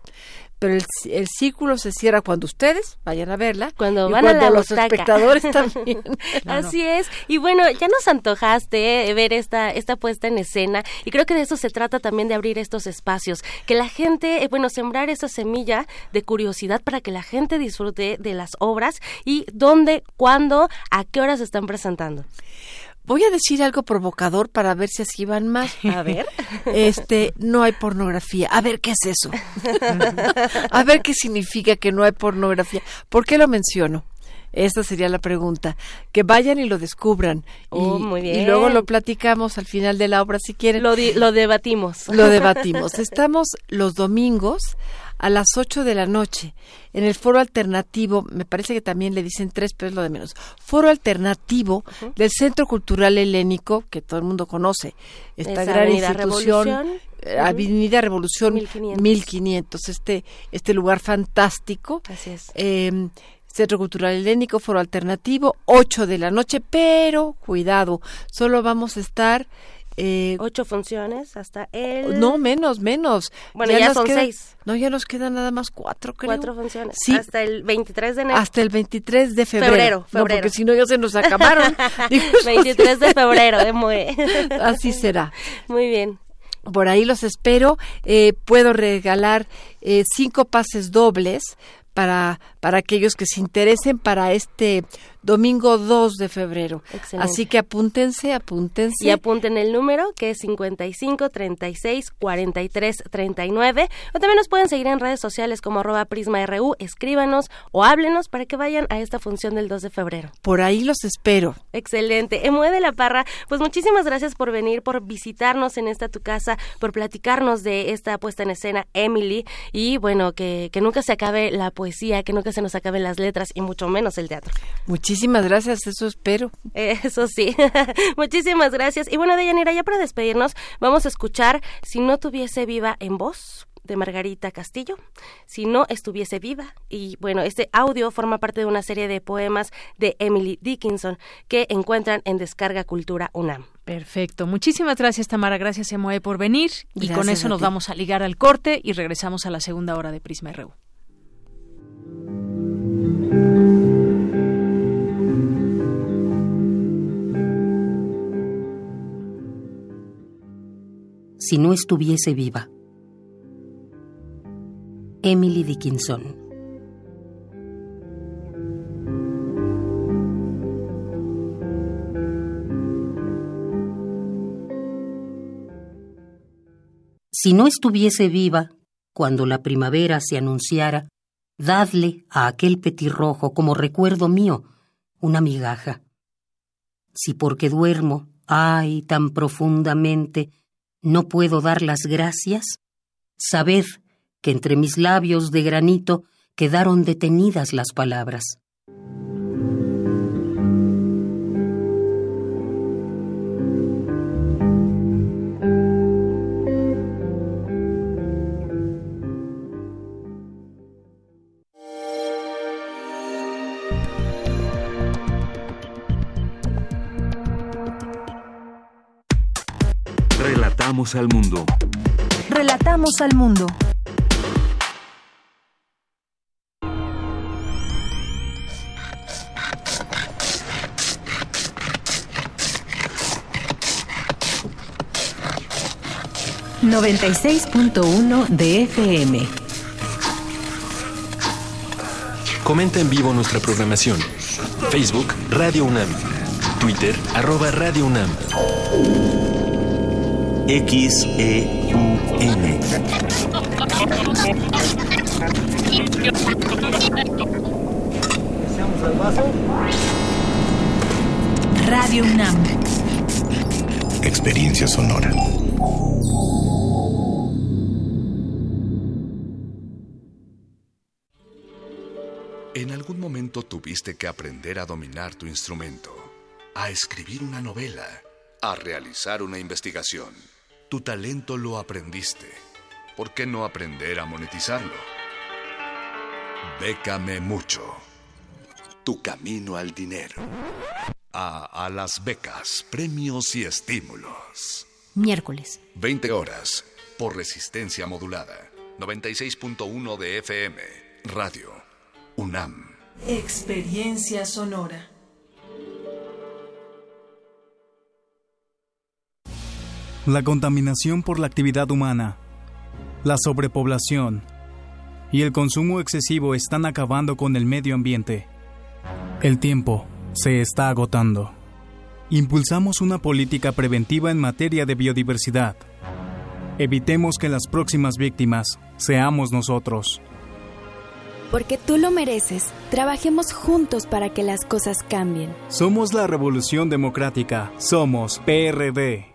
pero el, círculo se cierra cuando ustedes vayan a verla. Cuando van a la los espectadores también. Así es. Y bueno, ya nos antojaste eh, ver esta, esta puesta en escena y creo que de eso se trata también de abrir estos espacios, que la gente, eh, bueno, sembrar esa semilla de curiosidad para que la gente disfrute de las obras y dónde, cuándo, a qué horas se están presentando. Voy a decir algo provocador para ver si así van más. A ver. Este, no hay pornografía. A ver, ¿qué es eso? a ver qué significa que no hay pornografía. ¿Por qué lo menciono? Esta sería la pregunta. Que vayan y lo descubran. Oh, muy bien. y, luego lo platicamos al final de la obra si quieren. Lo, lo debatimos. Lo debatimos. Estamos los domingos a las 8 de la noche en el foro alternativo, me parece que también le dicen tres, pero es lo de menos, foro alternativo del Centro Cultural Helénico, que todo el mundo conoce, esta gran institución, Revolución. Eh, Avenida Revolución 1500. este, este lugar fantástico. Así es. Em, Centro Cultural Helénico, Foro Alternativo, 8 de la noche, pero cuidado, solo vamos a estar eh, Ocho funciones hasta el... No, menos, menos. Bueno, ya, son seis. No, ya nos quedan nada más cuatro, creo. Cuatro funciones. Sí. Hasta el 23 de enero. Hasta el 23 de febrero. Febrero, febrero. No, porque si no ya se nos acabaron. 23 de febrero, de muy... Así será. Muy bien. Por ahí los espero. Eh, puedo regalar eh, cinco pases dobles para, para aquellos que se interesen para este domingo 2 de febrero. Así que apúntense, apúntense. Y apunten el número que es 55 36 43 39. O también nos pueden seguir en redes sociales como arroba Prisma RU. Escríbanos o háblenos para que vayan a esta función del 2 de febrero. Por ahí los espero. Excelente. Emue de la Parra, pues muchísimas gracias por venir, por visitarnos en esta tu casa, por platicarnos de esta puesta en escena Emily. Y bueno, que, que nunca se acabe la poesía, que nunca se nos acaben las letras y mucho menos el teatro. Muchísimas gracias, eso espero. Eso sí. Muchísimas gracias. Y bueno, Deyanira, ya para despedirnos, vamos a escuchar Si no tuviese viva en voz de Margarita Castillo, si no estuviese viva. Y bueno, este audio forma parte de una serie de poemas de Emily Dickinson que encuentran en Descarga Cultura UNAM. Perfecto. Muchísimas gracias, Tamara. Gracias, Emoe, por venir. Y con eso nos vamos a ligar al corte y regresamos a la segunda hora de Prisma RU. Si no estuviese viva. Emily Dickinson. Si no estuviese viva, cuando la primavera se anunciara, dadle a aquel petirrojo como recuerdo mío una migaja. Si porque duermo, ay, tan profundamente, no puedo dar las gracias, sabed que entre mis labios de granito quedaron detenidas las palabras. Relatamos al mundo. Relatamos al mundo. ...96.1 de FM. Comenta en vivo nuestra programación. Facebook Radio UNAM. Twitter arroba Radio UNAM. XEUN. Radio UNAM. Experiencia sonora. En algún momento tuviste que aprender a dominar tu instrumento, a escribir una novela, a realizar una investigación. Tu talento lo aprendiste. ¿Por qué no aprender a monetizarlo? Bécame mucho. Tu camino al dinero. A, a las becas, premios y estímulos. Miércoles. 20 horas por resistencia modulada. 96.1 de FM. Radio. UNAM. Experiencia sonora. La contaminación por la actividad humana, la sobrepoblación y el consumo excesivo están acabando con el medio ambiente. El tiempo se está agotando. Impulsamos una política preventiva en materia de biodiversidad. Evitemos que las próximas víctimas seamos nosotros. Porque tú lo mereces, trabajemos juntos para que las cosas cambien. Somos la Revolución Democrática. Somos PRD.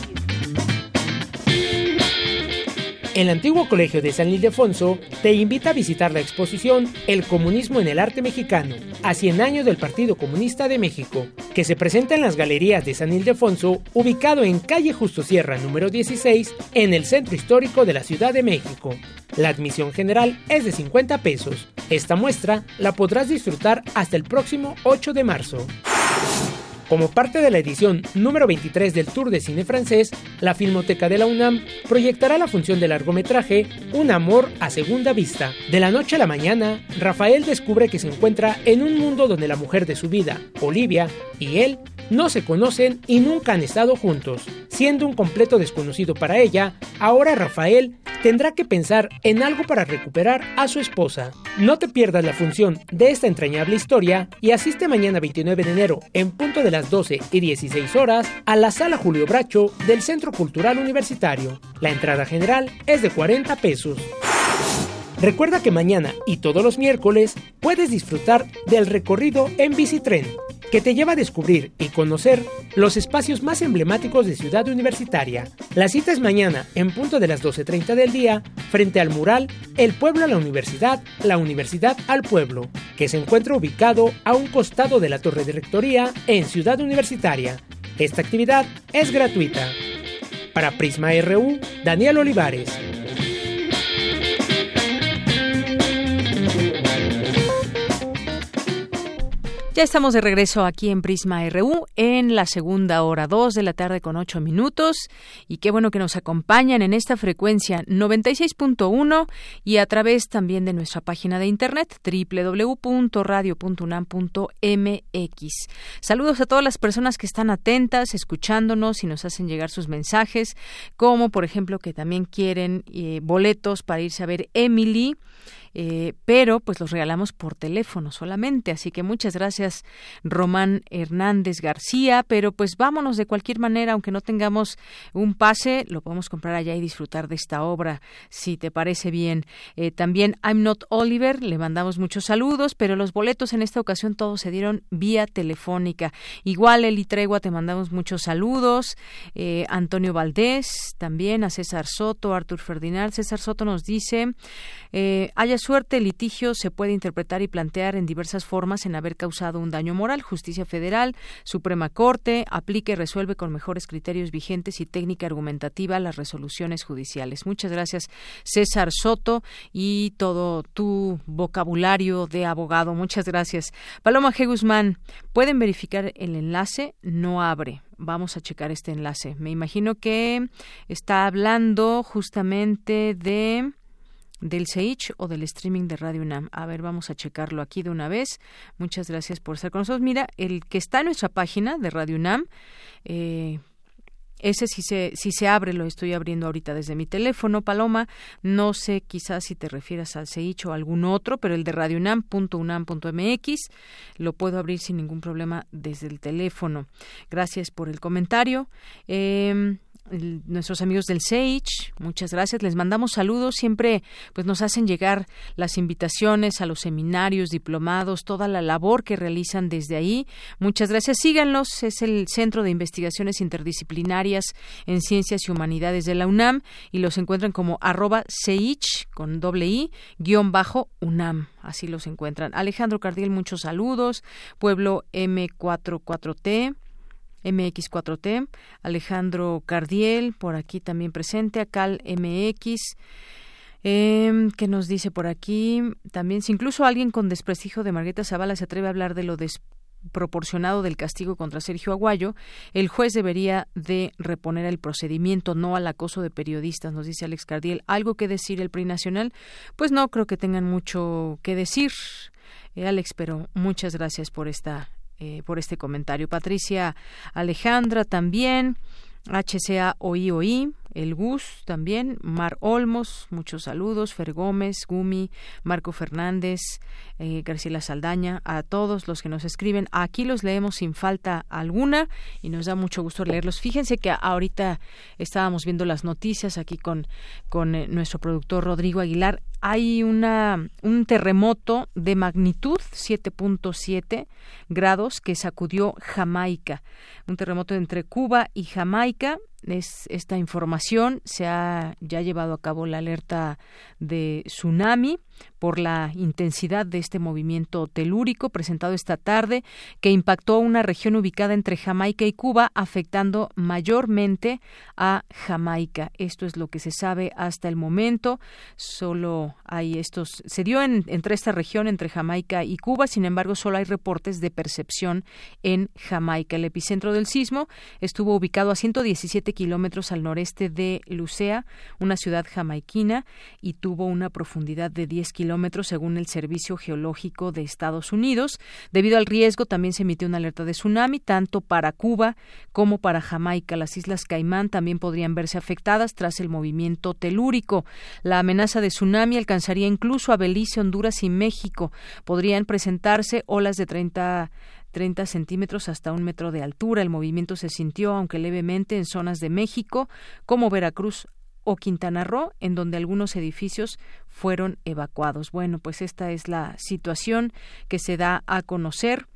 El antiguo colegio de San Ildefonso te invita a visitar la exposición El comunismo en el arte mexicano, a 100 años del Partido Comunista de México, que se presenta en las galerías de San Ildefonso, ubicado en calle Justo Sierra número 16, en el centro histórico de la Ciudad de México. La admisión general es de 50 pesos. Esta muestra la podrás disfrutar hasta el próximo 8 de marzo. Como parte de la edición número 23 del Tour de Cine Francés, la Filmoteca de la UNAM proyectará la función de largometraje Un amor a segunda vista. De la noche a la mañana, Rafael descubre que se encuentra en un mundo donde la mujer de su vida, Olivia, y él no se conocen y nunca han estado juntos. Siendo un completo desconocido para ella, ahora Rafael tendrá que pensar en algo para recuperar a su esposa. No te pierdas la función de esta entrañable historia y asiste mañana 29 de enero en punto de las 12 y 16 horas a la sala Julio Bracho del Centro Cultural Universitario. La entrada general es de 40 pesos. Recuerda que mañana y todos los miércoles puedes disfrutar del recorrido en bicitren, que te lleva a descubrir y conocer los espacios más emblemáticos de Ciudad Universitaria. La cita es mañana en punto de las 12.30 del día frente al mural El pueblo a la universidad, la universidad al pueblo, que se encuentra ubicado a un costado de la torre de rectoría en Ciudad Universitaria. Esta actividad es gratuita. Para Prisma RU, Daniel Olivares. Ya estamos de regreso aquí en Prisma RU en la segunda hora, 2 de la tarde con 8 minutos. Y qué bueno que nos acompañan en esta frecuencia 96.1 y a través también de nuestra página de internet www.radio.unam.mx. Saludos a todas las personas que están atentas, escuchándonos y nos hacen llegar sus mensajes, como por ejemplo que también quieren eh, boletos para irse a ver Emily eh, pero pues los regalamos por teléfono solamente. Así que muchas gracias, Román Hernández García. Pero pues vámonos de cualquier manera, aunque no tengamos un pase, lo podemos comprar allá y disfrutar de esta obra, si te parece bien. Eh, también I'm Not Oliver, le mandamos muchos saludos, pero los boletos en esta ocasión todos se dieron vía telefónica. Igual, Eli Tregua, te mandamos muchos saludos. Eh, Antonio Valdés, también a César Soto, Artur Ferdinand. César Soto nos dice, eh, haya suerte, litigio se puede interpretar y plantear en diversas formas en haber causado un daño moral. Justicia Federal, Suprema Corte, aplica y resuelve con mejores criterios vigentes y técnica argumentativa las resoluciones judiciales. Muchas gracias, César Soto, y todo tu vocabulario de abogado. Muchas gracias. Paloma G. Guzmán, ¿pueden verificar el enlace? No abre vamos a checar este enlace. Me imagino que está hablando justamente de del SEICH o del streaming de Radio UNAM. A ver, vamos a checarlo aquí de una vez. Muchas gracias por estar con nosotros. Mira, el que está en nuestra página de Radio UNAM, eh, ese sí se, si se abre, lo estoy abriendo ahorita desde mi teléfono, Paloma. No sé quizás si te refieras al CEICH o algún otro, pero el de radiounam.unam.mx lo puedo abrir sin ningún problema desde el teléfono. Gracias por el comentario. Eh, nuestros amigos del Sage, muchas gracias. Les mandamos saludos. Siempre pues nos hacen llegar las invitaciones a los seminarios, diplomados, toda la labor que realizan desde ahí. Muchas gracias. Síganlos. Es el Centro de Investigaciones Interdisciplinarias en Ciencias y Humanidades de la UNAM y los encuentran como arroba con doble i guion bajo UNAM. Así los encuentran. Alejandro Cardiel, muchos saludos. Pueblo M44T. MX4T, Alejandro Cardiel, por aquí también presente, Acal MX. Eh, ¿Qué nos dice por aquí? También, si incluso alguien con desprestigio de Marguerita Zavala se atreve a hablar de lo desproporcionado del castigo contra Sergio Aguayo, el juez debería de reponer el procedimiento, no al acoso de periodistas, nos dice Alex Cardiel. ¿Algo que decir el PRI Nacional? Pues no creo que tengan mucho que decir, eh, Alex, pero muchas gracias por esta eh, por este comentario. Patricia Alejandra también. HCA OI el Gus también, Mar Olmos, muchos saludos, Fer Gómez, Gumi, Marco Fernández, eh, García Saldaña, a todos los que nos escriben. Aquí los leemos sin falta alguna y nos da mucho gusto leerlos. Fíjense que ahorita estábamos viendo las noticias aquí con, con eh, nuestro productor Rodrigo Aguilar. Hay una, un terremoto de magnitud 7.7 grados que sacudió Jamaica. Un terremoto entre Cuba y Jamaica es esta información. Se ha ya llevado a cabo la alerta de tsunami por la intensidad de este movimiento telúrico presentado esta tarde que impactó una región ubicada entre Jamaica y Cuba, afectando mayormente a Jamaica. Esto es lo que se sabe hasta el momento. Solo hay estos se dio en, entre esta región entre Jamaica y Cuba, sin embargo, solo hay reportes de percepción en Jamaica. El epicentro del sismo estuvo ubicado a 117 kilómetros al noreste de Lucea, una ciudad jamaiquina, y tuvo una profundidad de 10 kilómetros según el Servicio Geológico de Estados Unidos. Debido al riesgo, también se emitió una alerta de tsunami, tanto para Cuba como para Jamaica. Las Islas Caimán también podrían verse afectadas tras el movimiento telúrico. La amenaza de tsunami alcanzaría incluso a Belice, Honduras y México. Podrían presentarse olas de 30 30 centímetros hasta un metro de altura. El movimiento se sintió, aunque levemente, en zonas de México, como Veracruz o Quintana Roo, en donde algunos edificios fueron evacuados. Bueno, pues esta es la situación que se da a conocer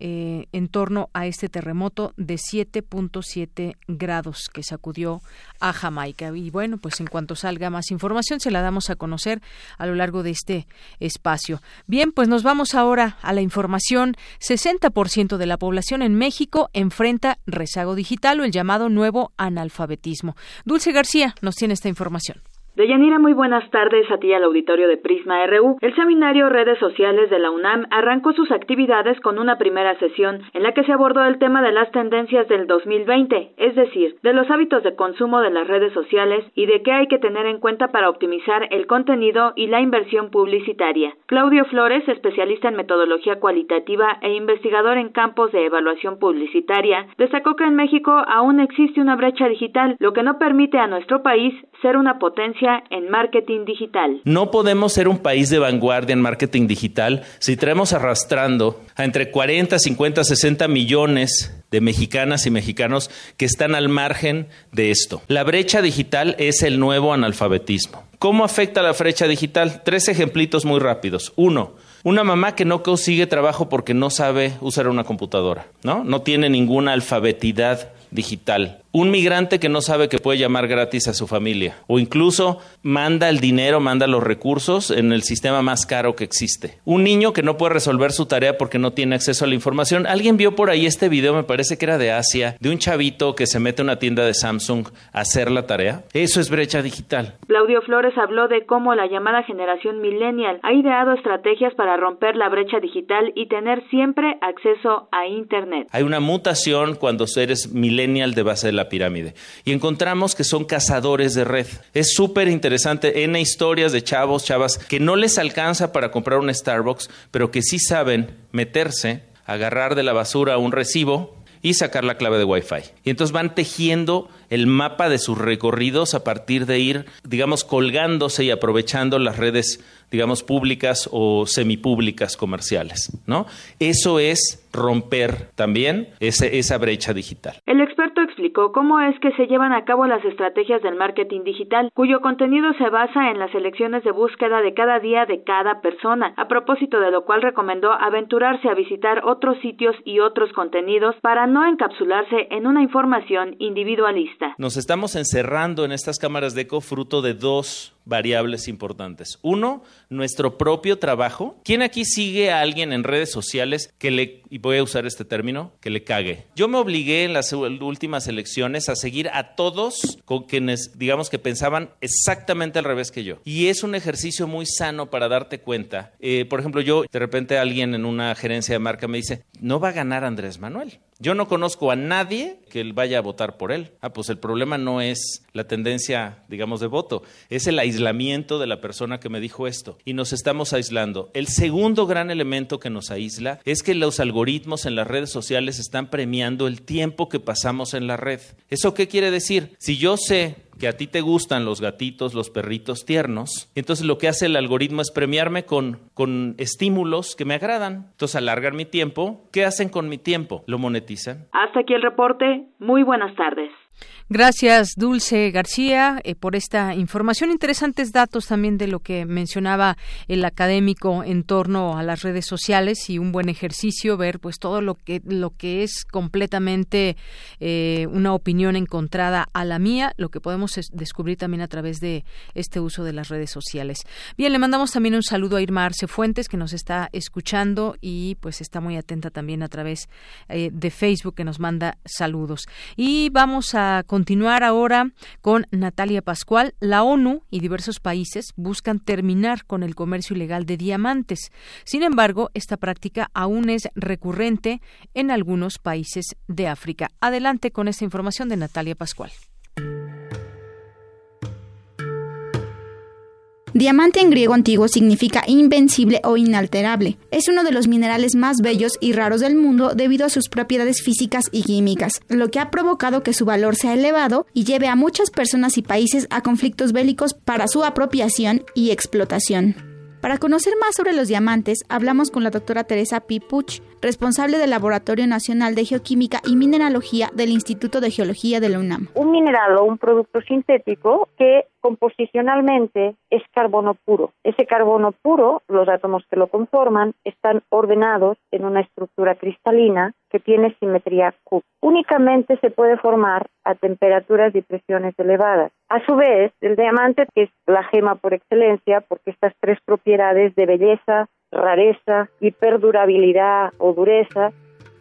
eh, en torno a este terremoto de 7.7 grados que sacudió a Jamaica. Y bueno, pues en cuanto salga más información se la damos a conocer a lo largo de este espacio. Bien, pues nos vamos ahora a la información. 60% de la población en México enfrenta rezago digital o el llamado nuevo analfabetismo. Dulce García nos tiene esta información. Deyanira, muy buenas tardes a ti al auditorio de Prisma RU. El seminario Redes Sociales de la UNAM arrancó sus actividades con una primera sesión en la que se abordó el tema de las tendencias del 2020, es decir, de los hábitos de consumo de las redes sociales y de qué hay que tener en cuenta para optimizar el contenido y la inversión publicitaria. Claudio Flores, especialista en metodología cualitativa e investigador en campos de evaluación publicitaria, destacó que en México aún existe una brecha digital, lo que no permite a nuestro país ser una potencia en marketing digital. No podemos ser un país de vanguardia en marketing digital si traemos arrastrando a entre 40, 50, 60 millones de mexicanas y mexicanos que están al margen de esto. La brecha digital es el nuevo analfabetismo. ¿Cómo afecta la brecha digital? Tres ejemplitos muy rápidos. Uno, una mamá que no consigue trabajo porque no sabe usar una computadora, ¿no? No tiene ninguna alfabetidad digital un migrante que no sabe que puede llamar gratis a su familia o incluso manda el dinero, manda los recursos en el sistema más caro que existe. Un niño que no puede resolver su tarea porque no tiene acceso a la información. Alguien vio por ahí este video, me parece que era de Asia, de un chavito que se mete a una tienda de Samsung a hacer la tarea. Eso es brecha digital. Claudio Flores habló de cómo la llamada generación millennial ha ideado estrategias para romper la brecha digital y tener siempre acceso a Internet. Hay una mutación cuando eres millennial de base de la pirámide. Y encontramos que son cazadores de red. Es súper interesante en historias de chavos, chavas, que no les alcanza para comprar un Starbucks, pero que sí saben meterse, agarrar de la basura un recibo y sacar la clave de Wi-Fi. Y entonces van tejiendo el mapa de sus recorridos a partir de ir, digamos, colgándose y aprovechando las redes, digamos, públicas o semipúblicas comerciales, ¿no? Eso es romper también esa brecha digital. El experto explicó cómo es que se llevan a cabo las estrategias del marketing digital, cuyo contenido se basa en las elecciones de búsqueda de cada día de cada persona, a propósito de lo cual recomendó aventurarse a visitar otros sitios y otros contenidos para no encapsularse en una información individualista. Nos estamos encerrando en estas cámaras de eco fruto de dos variables importantes. Uno, nuestro propio trabajo. ¿Quién aquí sigue a alguien en redes sociales que le, y voy a usar este término, que le cague? Yo me obligué en las últimas elecciones a seguir a todos con quienes, digamos, que pensaban exactamente al revés que yo. Y es un ejercicio muy sano para darte cuenta. Eh, por ejemplo, yo, de repente alguien en una gerencia de marca me dice, no va a ganar Andrés Manuel. Yo no conozco a nadie que vaya a votar por él. Ah, pues el problema no es la tendencia, digamos, de voto, es el aislamiento de la persona que me dijo esto. Y nos estamos aislando. El segundo gran elemento que nos aísla es que los algoritmos en las redes sociales están premiando el tiempo que pasamos en la red. ¿Eso qué quiere decir? Si yo sé que a ti te gustan los gatitos, los perritos tiernos, entonces lo que hace el algoritmo es premiarme con, con estímulos que me agradan. Entonces alargan mi tiempo. ¿Qué hacen con mi tiempo? Lo monetizan. Hasta aquí el reporte. Muy buenas tardes. Gracias, Dulce García, eh, por esta información. Interesantes datos también de lo que mencionaba el académico en torno a las redes sociales y un buen ejercicio ver pues todo lo que lo que es completamente eh, una opinión encontrada a la mía, lo que podemos descubrir también a través de este uso de las redes sociales. Bien, le mandamos también un saludo a Irma Arce Fuentes que nos está escuchando y pues está muy atenta también a través eh, de Facebook que nos manda saludos. Y vamos a continuar ahora con Natalia Pascual. La ONU y diversos países buscan terminar con el comercio ilegal de diamantes. Sin embargo, esta práctica aún es recurrente en algunos países de África. Adelante con esta información de Natalia Pascual. Diamante en griego antiguo significa invencible o inalterable. Es uno de los minerales más bellos y raros del mundo debido a sus propiedades físicas y químicas, lo que ha provocado que su valor sea elevado y lleve a muchas personas y países a conflictos bélicos para su apropiación y explotación. Para conocer más sobre los diamantes, hablamos con la doctora Teresa Pipuch, responsable del Laboratorio Nacional de Geoquímica y Mineralogía del Instituto de Geología de la UNAM. Un mineral o un producto sintético que composicionalmente es carbono puro. Ese carbono puro, los átomos que lo conforman, están ordenados en una estructura cristalina que tiene simetría Q. Únicamente se puede formar a temperaturas y presiones elevadas. A su vez, el diamante, que es la gema por excelencia, porque estas tres propiedades de belleza, rareza y perdurabilidad o dureza.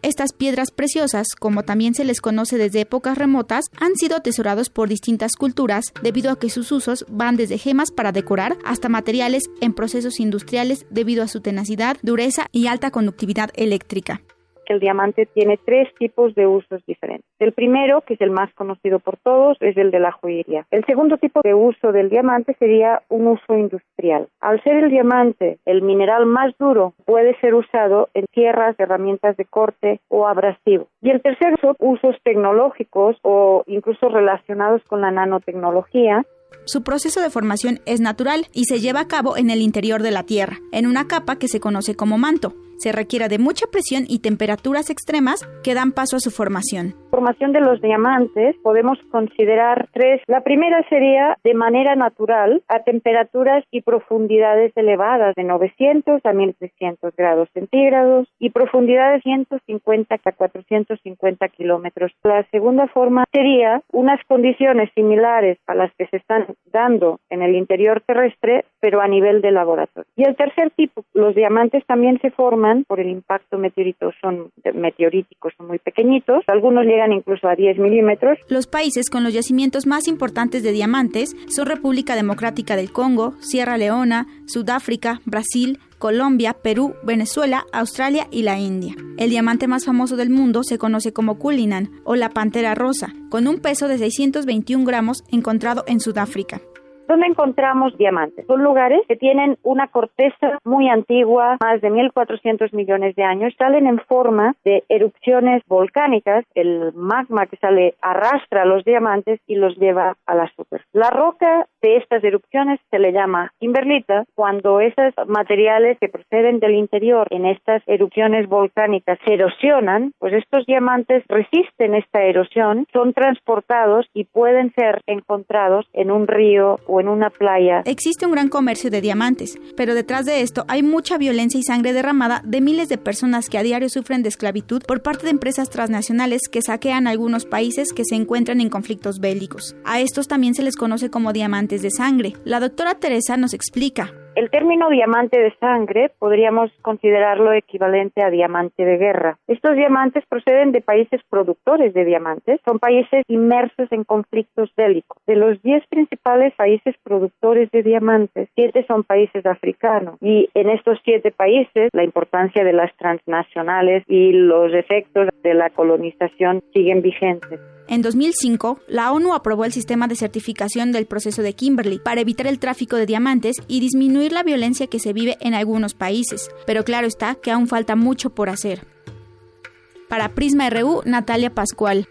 Estas piedras preciosas, como también se les conoce desde épocas remotas, han sido atesorados por distintas culturas debido a que sus usos van desde gemas para decorar hasta materiales en procesos industriales debido a su tenacidad, dureza y alta conductividad eléctrica el diamante tiene tres tipos de usos diferentes. El primero, que es el más conocido por todos, es el de la joyería. El segundo tipo de uso del diamante sería un uso industrial. Al ser el diamante el mineral más duro, puede ser usado en tierras, herramientas de corte o abrasivo. Y el tercer uso, usos tecnológicos o incluso relacionados con la nanotecnología, su proceso de formación es natural y se lleva a cabo en el interior de la Tierra, en una capa que se conoce como manto se requiere de mucha presión y temperaturas extremas que dan paso a su formación. Formación de los diamantes podemos considerar tres. La primera sería de manera natural a temperaturas y profundidades elevadas de 900 a 1300 grados centígrados y profundidades de 150 a 450 kilómetros. La segunda forma sería unas condiciones similares a las que se están dando en el interior terrestre, pero a nivel de laboratorio. Y el tercer tipo, los diamantes también se forman por el impacto son meteoríticos, son muy pequeñitos, algunos llegan incluso a 10 milímetros. Los países con los yacimientos más importantes de diamantes son República Democrática del Congo, Sierra Leona, Sudáfrica, Brasil, Colombia, Perú, Venezuela, Australia y la India. El diamante más famoso del mundo se conoce como Cullinan o la Pantera Rosa, con un peso de 621 gramos encontrado en Sudáfrica. ¿Dónde encontramos diamantes? Son lugares que tienen una corteza muy antigua, más de 1.400 millones de años, salen en forma de erupciones volcánicas. El magma que sale arrastra los diamantes y los lleva a la superficie. La roca de estas erupciones se le llama kimberlita. Cuando esos materiales que proceden del interior en estas erupciones volcánicas se erosionan, pues estos diamantes resisten esta erosión, son transportados y pueden ser encontrados en un río o en una playa. Existe un gran comercio de diamantes, pero detrás de esto hay mucha violencia y sangre derramada de miles de personas que a diario sufren de esclavitud por parte de empresas transnacionales que saquean algunos países que se encuentran en conflictos bélicos. A estos también se les conoce como diamantes de sangre. La doctora Teresa nos explica. El término diamante de sangre podríamos considerarlo equivalente a diamante de guerra. Estos diamantes proceden de países productores de diamantes, son países inmersos en conflictos bélicos. De los 10 principales países productores de diamantes, siete son países africanos y en estos siete países la importancia de las transnacionales y los efectos de la colonización siguen vigentes. En 2005, la ONU aprobó el sistema de certificación del proceso de Kimberley para evitar el tráfico de diamantes y disminuir la violencia que se vive en algunos países, pero claro está que aún falta mucho por hacer. Para Prisma RU, Natalia Pascual.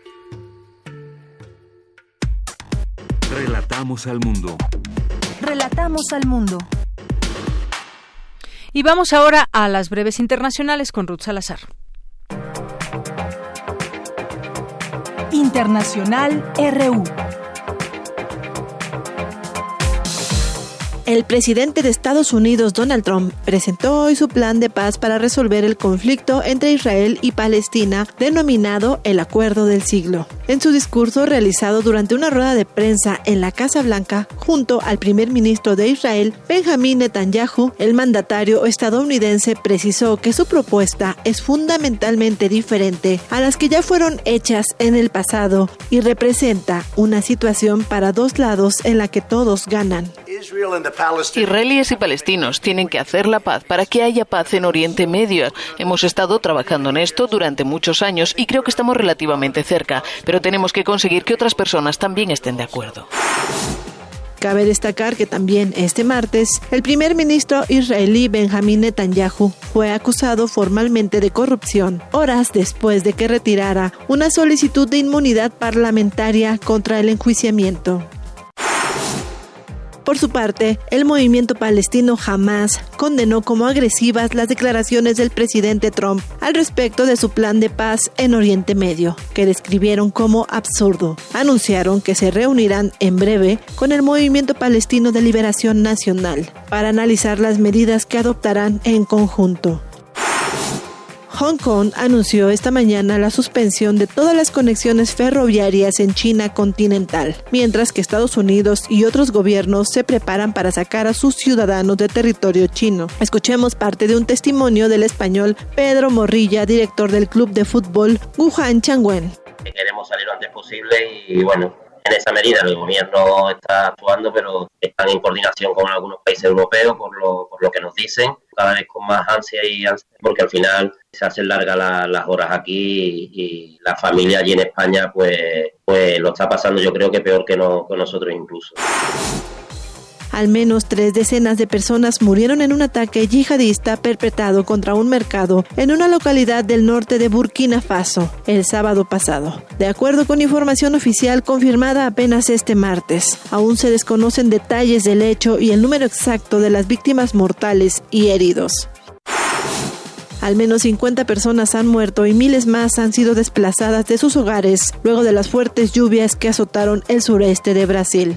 Relatamos al mundo. Relatamos al mundo. Y vamos ahora a las breves internacionales con Ruth Salazar. Internacional RU. El presidente de Estados Unidos, Donald Trump, presentó hoy su plan de paz para resolver el conflicto entre Israel y Palestina, denominado el Acuerdo del Siglo. En su discurso realizado durante una rueda de prensa en la Casa Blanca, junto al primer ministro de Israel, Benjamin Netanyahu, el mandatario estadounidense precisó que su propuesta es fundamentalmente diferente a las que ya fueron hechas en el pasado y representa una situación para dos lados en la que todos ganan. Israelíes y palestinos tienen que hacer la paz para que haya paz en Oriente Medio. Hemos estado trabajando en esto durante muchos años y creo que estamos relativamente cerca, pero tenemos que conseguir que otras personas también estén de acuerdo. Cabe destacar que también este martes el primer ministro israelí Benjamín Netanyahu fue acusado formalmente de corrupción horas después de que retirara una solicitud de inmunidad parlamentaria contra el enjuiciamiento. Por su parte, el movimiento palestino jamás condenó como agresivas las declaraciones del presidente Trump al respecto de su plan de paz en Oriente Medio, que describieron como absurdo. Anunciaron que se reunirán en breve con el movimiento palestino de liberación nacional para analizar las medidas que adoptarán en conjunto. Hong Kong anunció esta mañana la suspensión de todas las conexiones ferroviarias en China continental, mientras que Estados Unidos y otros gobiernos se preparan para sacar a sus ciudadanos de territorio chino. Escuchemos parte de un testimonio del español Pedro Morrilla, director del club de fútbol Wuhan Changwen. Queremos salir lo antes posible y bueno, en esa medida el gobierno está actuando, pero están en coordinación con algunos países europeos por lo, por lo que nos dicen, cada vez con más ansia y ansia, porque al final se hacen largas las horas aquí y, la familia allí en España pues, pues lo está pasando yo creo que peor que, no, que nosotros incluso. Al menos tres decenas de personas murieron en un ataque yihadista perpetrado contra un mercado en una localidad del norte de Burkina Faso el sábado pasado. De acuerdo con información oficial confirmada apenas este martes, aún se desconocen detalles del hecho y el número exacto de las víctimas mortales y heridos. Al menos 50 personas han muerto y miles más han sido desplazadas de sus hogares luego de las fuertes lluvias que azotaron el sureste de Brasil.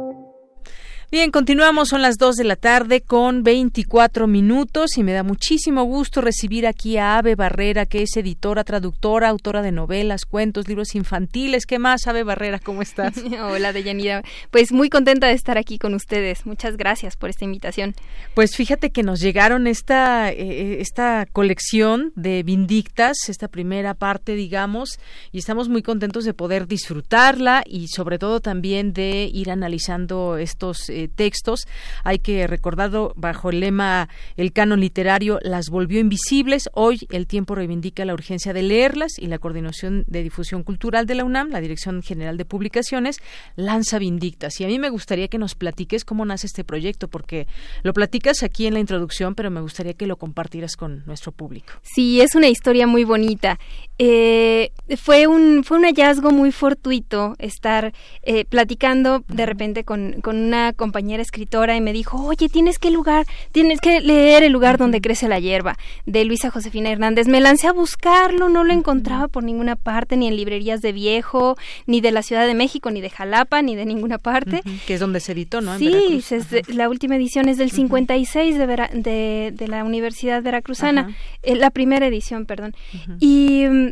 Bien, continuamos, son las 2 de la tarde con 24 minutos y me da muchísimo gusto recibir aquí a Ave Barrera, que es editora, traductora, autora de novelas, cuentos, libros infantiles. ¿Qué más, Ave Barrera? ¿Cómo estás? Hola, Deyanira. Pues muy contenta de estar aquí con ustedes. Muchas gracias por esta invitación. Pues fíjate que nos llegaron esta, eh, esta colección de Vindictas, esta primera parte, digamos, y estamos muy contentos de poder disfrutarla y sobre todo también de ir analizando estos eh, textos. Hay que recordarlo bajo el lema El canon literario las volvió invisibles. Hoy el tiempo reivindica la urgencia de leerlas y la Coordinación de Difusión Cultural de la UNAM, la Dirección General de Publicaciones, lanza Vindictas. Y a mí me gustaría que nos platiques cómo nace este proyecto, porque lo platicas aquí en la introducción, pero me gustaría que lo compartieras con nuestro público. Sí, es una historia muy bonita. Eh, fue, un, fue un hallazgo muy fortuito estar eh, platicando de repente con, con una compañera escritora y me dijo, oye, tienes que lugar, tienes que leer el lugar donde crece la hierba, de Luisa Josefina Hernández. Me lancé a buscarlo, no lo encontraba por ninguna parte, ni en librerías de viejo, ni de la Ciudad de México, ni de Jalapa, ni de ninguna parte. Que es donde se editó, ¿no? sí, la última edición es del 56 de, de, de, la Universidad Veracruzana, eh, la primera edición, perdón. Y mm,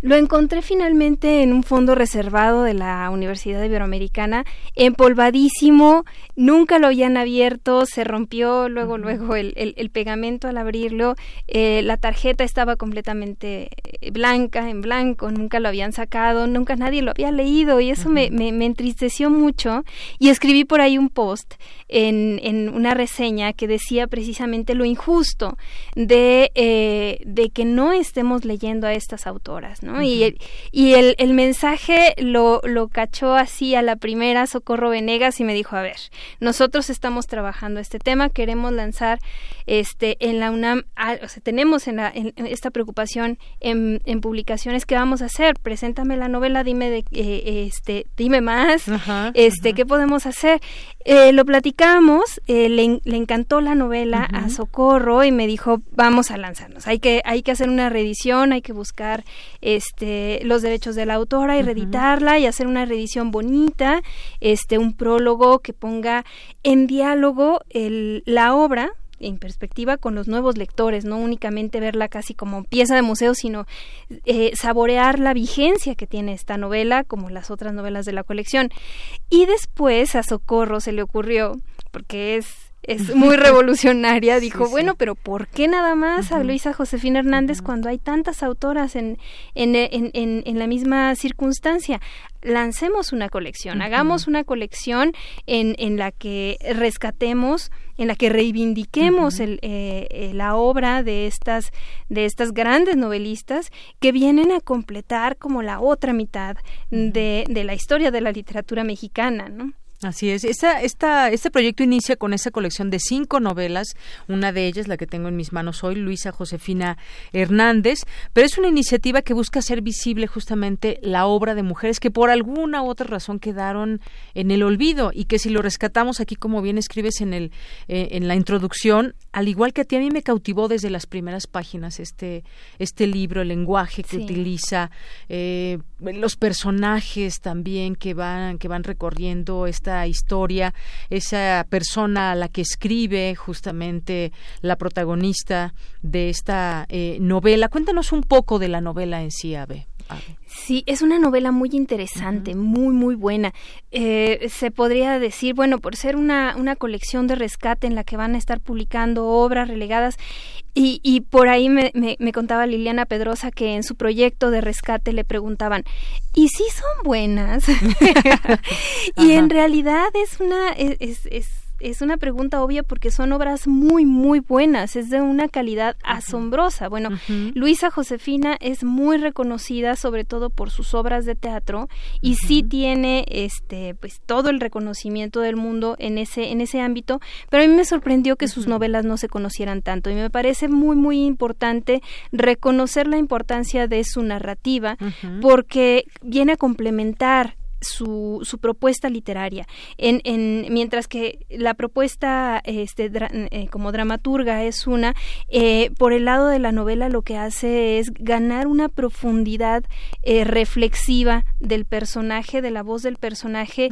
lo encontré finalmente en un fondo reservado de la Universidad Iberoamericana, empolvadísimo, nunca lo habían abierto, se rompió luego, luego el, el, pegamento al abrirlo, eh, la tarjeta estaba completamente eh, blanca, en blanco, nunca lo habían sacado, nunca nadie lo había leído y eso me, me, entristeció mucho y escribí por ahí un post en, en una reseña que decía precisamente lo injusto de, eh, de que no estemos leyendo a estas autoras. Y, y el, el, mensaje lo, lo cachó así a la primera Socorro Venegas y me dijo, a ver, nosotros estamos trabajando este tema, queremos lanzar este en la UNAM, o sea, tenemos en, la, en esta preocupación en, en, publicaciones, ¿qué vamos a hacer? Preséntame la novela, dime de, eh, este, dime más, este, ¿qué podemos hacer? Eh, lo platicamos, eh, le, le, encantó la novela a Socorro y me dijo, vamos a lanzarnos, hay que, hay que hacer una reedición, hay que buscar este, los derechos de la autora y reeditarla y hacer una reedición bonita, este, un prólogo que ponga en diálogo el, la obra en perspectiva con los nuevos lectores, no únicamente verla casi como pieza de museo, sino eh, saborear la vigencia que tiene esta novela, como las otras novelas de la colección. Y después a Socorro se le ocurrió, porque es es muy revolucionaria, dijo, bueno, pero ¿por qué nada más a Luisa Josefina Hernández cuando hay tantas autoras en, en, en, en, la misma circunstancia? Lancemos una colección, hagamos una colección en, en la que rescatemos, en la que reivindiquemos el, eh, eh, la obra de estas, de estas grandes novelistas que vienen a completar como la otra mitad de, de la historia de la literatura mexicana, ¿no? Así es. Esta, esta, este proyecto inicia con esa colección de cinco novelas. Una de ellas, la que tengo en mis manos hoy, Luisa Josefina Hernández. Pero es una iniciativa que busca hacer visible justamente la obra de mujeres que por alguna u otra razón quedaron en el olvido y que si lo rescatamos aquí, como bien escribes en, el, eh, en la introducción, al igual que a ti, a mí me cautivó desde las primeras páginas este, este libro, el lenguaje que utiliza, eh, los personajes también que van, que van recorriendo esta historia, esa persona a la que escribe justamente la protagonista de esta eh, novela. Cuéntanos un poco de la novela en sí, Sí, es una novela muy interesante, muy, muy buena. Eh, se podría decir, bueno, por ser una, una colección de rescate en la que van a estar publicando obras relegadas, y, y por ahí me, me, contaba Liliana Pedrosa que en su proyecto de rescate le preguntaban, ¿y si son buenas? y en realidad es una, es, es es una pregunta obvia porque son obras muy, muy buenas, es de una calidad asombrosa. Bueno, Luisa Josefina es muy reconocida sobre todo por sus obras de teatro y sí tiene este pues todo el reconocimiento del mundo en ese en ese ámbito, pero a mí me sorprendió que sus novelas no se conocieran tanto y me parece muy muy importante reconocer la importancia de su narrativa porque viene a complementar su, su propuesta literaria. En, en, mientras que la propuesta este, eh, como dramaturga es una, eh, por el lado de la novela lo que hace es ganar una profundidad eh, reflexiva del personaje, de la voz del personaje,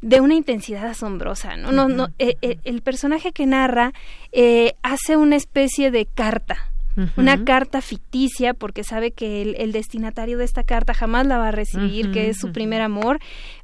de una intensidad asombrosa. ¿no? no, no el personaje que narra hace una especie de carta una carta ficticia porque sabe que el, destinatario de esta carta jamás la va a recibir, que es su primer amor,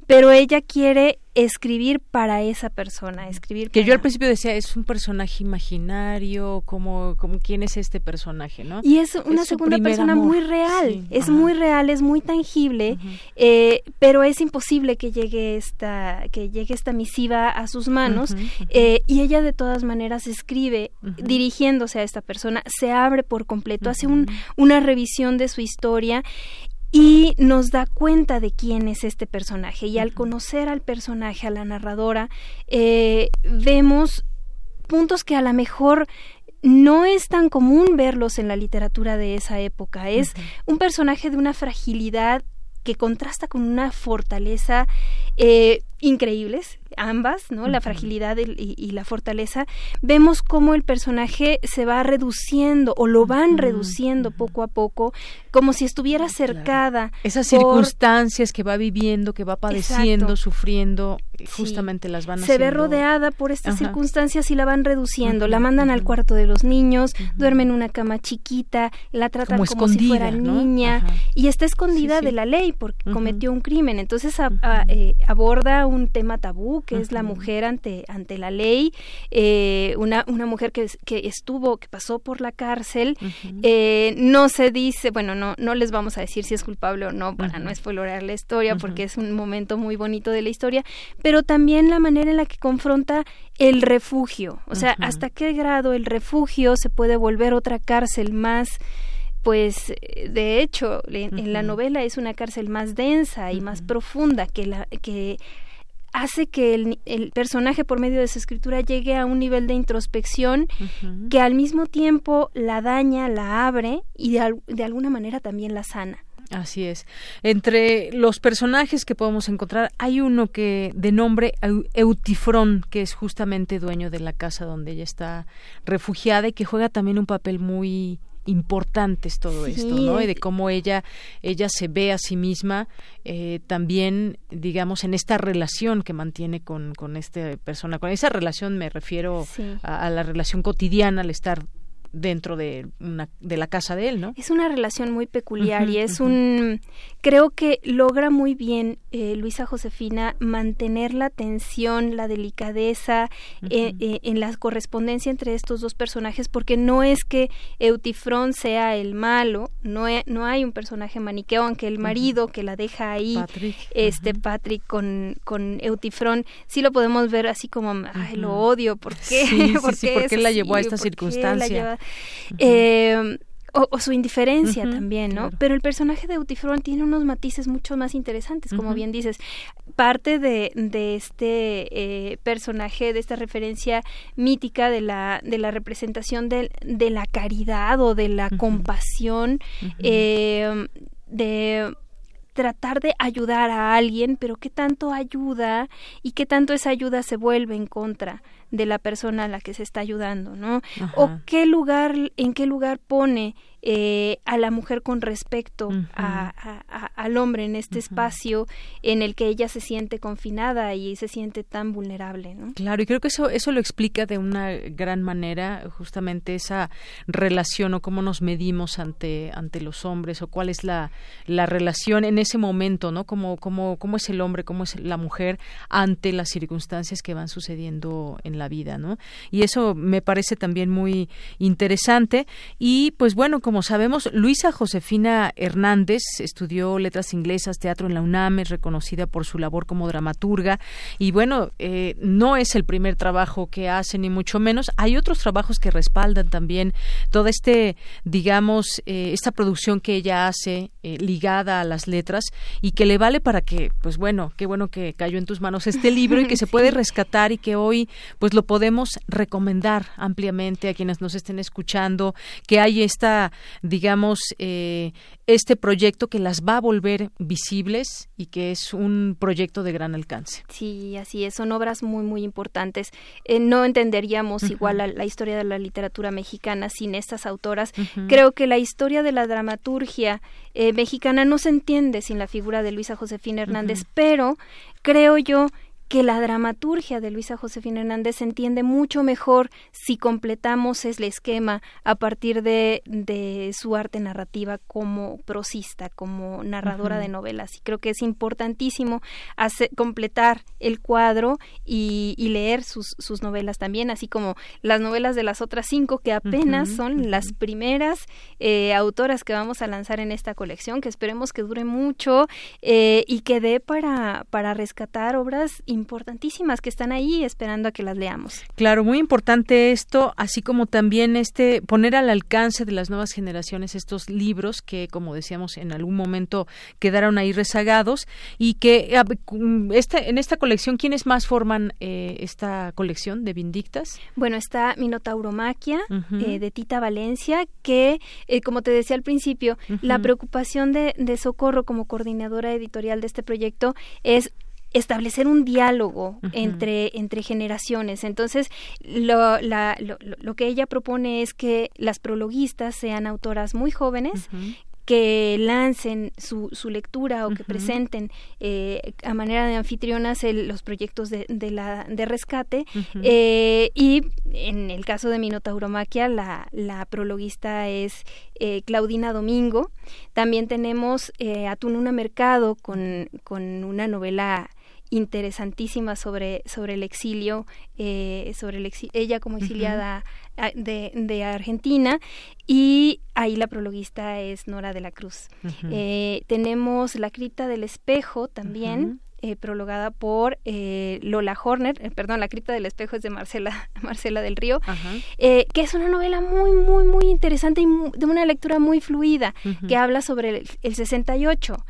pero ella quiere escribir para esa persona, escribir que yo al principio decía es un personaje imaginario, como, como quién es este personaje, ¿no? Y es una segunda persona muy real, es muy real, es muy tangible, eh, pero es imposible que llegue esta que llegue esta misiva a sus manos eh, y ella de todas maneras escribe dirigiéndose a esta persona, se abre por completo, hace un, una revisión de su historia y nos da cuenta de quién es este personaje. Y al conocer al personaje, a la narradora, eh, vemos puntos que a lo mejor no es tan común verlos en la literatura de esa época. Es un personaje de una fragilidad que contrasta con una fortaleza eh, increíbles, ambas, ¿no? La fragilidad y, la fortaleza. Vemos cómo el personaje se va reduciendo o lo van reduciendo poco a poco, como si estuviera cercada. Esas circunstancias que va viviendo, que va padeciendo, sufriendo, justamente las van Se ve rodeada por estas circunstancias y la van reduciendo. La mandan al cuarto de los niños, duerme en una cama chiquita, la tratan como, si fuera niña y está escondida de la ley porque cometió un crimen. Entonces eh, aborda un tema tabú que es la mujer ante, ante la ley, eh, una, una mujer que, que estuvo, que pasó por la cárcel. Eh, no se dice, bueno, no, no les vamos a decir si es culpable o no para no explorar la historia porque es un momento muy bonito de la historia, pero también la manera en la que confronta el refugio, o sea, hasta qué grado el refugio se puede volver otra cárcel más pues de hecho en, la novela es una cárcel más densa y más profunda que la que hace que el, personaje por medio de su escritura llegue a un nivel de introspección que al mismo tiempo la daña, la abre y de, de alguna manera también la sana. Así es. Entre los personajes que podemos encontrar hay uno que de nombre Eutifrón, que es justamente dueño de la casa donde ella está refugiada y que juega también un papel muy importantes todo esto, ¿no? Y de cómo ella, ella se ve a sí misma eh, también, digamos, en esta relación que mantiene con, con esta persona. Con esa relación me refiero a, a, la relación cotidiana, al estar dentro de una de la casa de él, ¿no? Es una relación muy peculiar y es un creo que logra muy bien eh, Luisa Josefina mantener la tensión, la delicadeza eh, eh, en la correspondencia entre estos dos personajes porque no es que Eutifrón sea el malo, no, no hay un personaje maniqueo, aunque el marido que la deja ahí, este Patrick con, con Eutifrón, sí lo podemos ver así como, ay, lo odio, ¿por qué? Sí, ¿Por, qué, la llevó a esta circunstancia? Eh, o, su indiferencia también, ¿no? Pero el personaje de Utifron tiene unos matices mucho más interesantes, como bien dices. Parte de, de este eh, personaje, de esta referencia mítica de la, de la representación de, de la caridad o de la compasión, eh, de tratar de ayudar a alguien, pero qué tanto ayuda y qué tanto esa ayuda se vuelve en contra de la persona a la que se está ayudando, ¿no? O qué lugar, en qué lugar pone eh, a la mujer con respecto a, al hombre en este espacio en el que ella se siente confinada y se siente tan vulnerable. ¿no? Claro, y creo que eso, eso lo explica de una gran manera justamente esa relación o cómo nos medimos ante, ante los hombres o cuál es la, la relación en ese momento, ¿no? Cómo, cómo, cómo es el hombre, cómo es la mujer ante las circunstancias que van sucediendo en la vida, ¿no? Y eso me parece también muy interesante y pues bueno, como como sabemos, Luisa Josefina Hernández estudió letras inglesas, teatro en la UNAM, es reconocida por su labor como dramaturga y bueno, eh, no es el primer trabajo que hace ni mucho menos. Hay otros trabajos que respaldan también toda este, digamos, eh, esta producción que ella hace eh, ligada a las letras y que le vale para que, pues bueno, qué bueno que cayó en tus manos este libro y que se puede rescatar y que hoy, pues lo podemos recomendar ampliamente a quienes nos estén escuchando, que hay esta digamos, eh, este proyecto que las va a volver visibles y que es un proyecto de gran alcance. Sí, así es, son obras muy, muy importantes. Eh, no entenderíamos igual la, historia de la literatura mexicana sin estas autoras. Creo que la historia de la dramaturgia eh, mexicana no se entiende sin la figura de Luisa Josefina Hernández, pero creo yo que la dramaturgia de Luisa Josefina Hernández se entiende mucho mejor si completamos el esquema a partir de, de su arte narrativa como prosista, como narradora de novelas. Y creo que es importantísimo hacer, completar el cuadro y, leer sus, sus, novelas también, así como las novelas de las otras cinco, que apenas son las primeras eh, autoras que vamos a lanzar en esta colección, que esperemos que dure mucho eh, y que dé para, para rescatar obras importantísimas que están ahí esperando a que las leamos. Claro, muy importante esto, así como también este poner al alcance de las nuevas generaciones estos libros que, como decíamos, en algún momento quedaron ahí rezagados y que este, en esta colección, ¿quiénes más forman eh, esta colección de Vindictas? Bueno, está Minotauromaquia eh, de Tita Valencia, que, eh, como te decía al principio, la preocupación de, de Socorro como coordinadora editorial de este proyecto es establecer un diálogo entre, entre generaciones. Entonces, lo, la, lo, lo, que ella propone es que las prologuistas sean autoras muy jóvenes, que lancen su, su lectura o que presenten eh, a manera de anfitrionas los proyectos de, de, la, de rescate. eh, y en el caso de Minotauromaquia, la, la prologuista es eh, Claudina Domingo. También tenemos eh, Atununa Mercado con, con una novela interesantísima sobre, sobre el exilio, eh, sobre el ella como exiliada ah, de, de, Argentina y ahí la prologuista es Nora de la Cruz. eh, tenemos La cripta del espejo también. Eh, prologada por eh, Lola Horner, eh, perdón, La cripta del espejo es de Marcela, Marcela del Río, que es una novela muy, muy, muy interesante y de una lectura muy fluida, que habla sobre el, 68.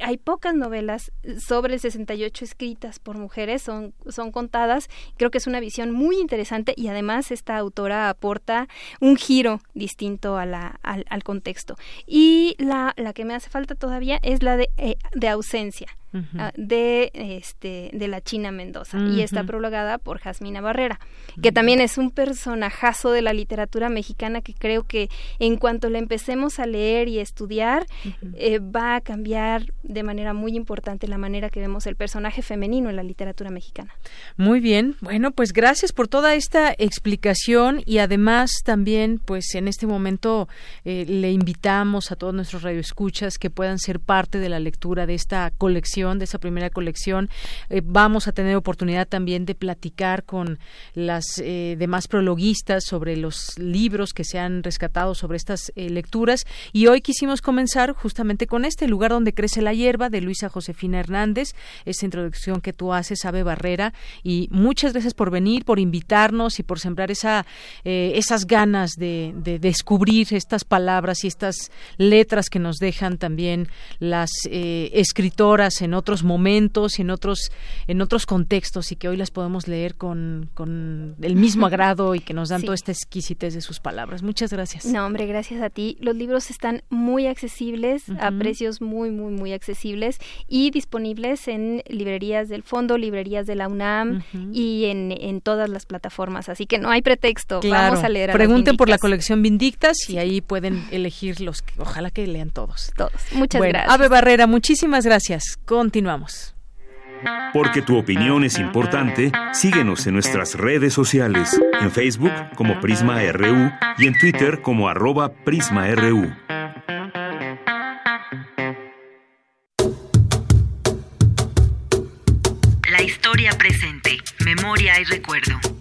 hay pocas novelas sobre el 68 escritas por mujeres, son, son contadas, creo que es una visión muy interesante y además esta autora aporta un giro distinto a la, al, contexto. Y la, la que me hace falta todavía es la de, de ausencia ah, de, este, de la China Mendoza. Y está prologada por Jasmina Barrera, que también es un personajazo de la literatura mexicana que creo que en cuanto la empecemos a leer y estudiar, eh, va a cambiar de manera muy importante la manera que vemos el personaje femenino en la literatura mexicana. Muy bien, bueno, pues gracias por toda esta explicación y además también, pues en este momento eh, le invitamos a todos nuestros radioescuchas que puedan ser parte de la lectura de esta colección, de esa primera colección. Eh, vamos a tener oportunidad también de platicar con las demás prologuistas sobre los libros que se han rescatado sobre estas lecturas. Y hoy quisimos comenzar justamente con este lugar donde crece la hierba de Luisa Josefina Hernández, esa introducción que tú haces, Ave Barrera, y muchas gracias por venir, por invitarnos y por sembrar esa, eh, esas ganas de, descubrir estas palabras y estas letras que nos dejan también las eh, escritoras en otros momentos y en otros, en otros contextos y que hoy las podemos leer con, con el mismo agrado y que nos dan toda esta exquisitez de sus palabras. Muchas gracias. No, hombre, gracias a ti. Los libros están muy accesibles, a precios muy, muy, muy accesibles y disponibles en librerías del fondo, librerías de la UNAM y en, en, todas las plataformas. Así que no hay pretexto. Vamos a leer. Pregunten por la colección Vindictas y ahí pueden elegir los que, ojalá que lean todos. Todos. Muchas gracias. Ave Barrera, muchísimas gracias. Continuamos. Porque tu opinión es importante, síguenos en nuestras redes sociales, en Facebook como Prisma RU y en Twitter como arroba PrismaRU. La historia presente, memoria y recuerdo.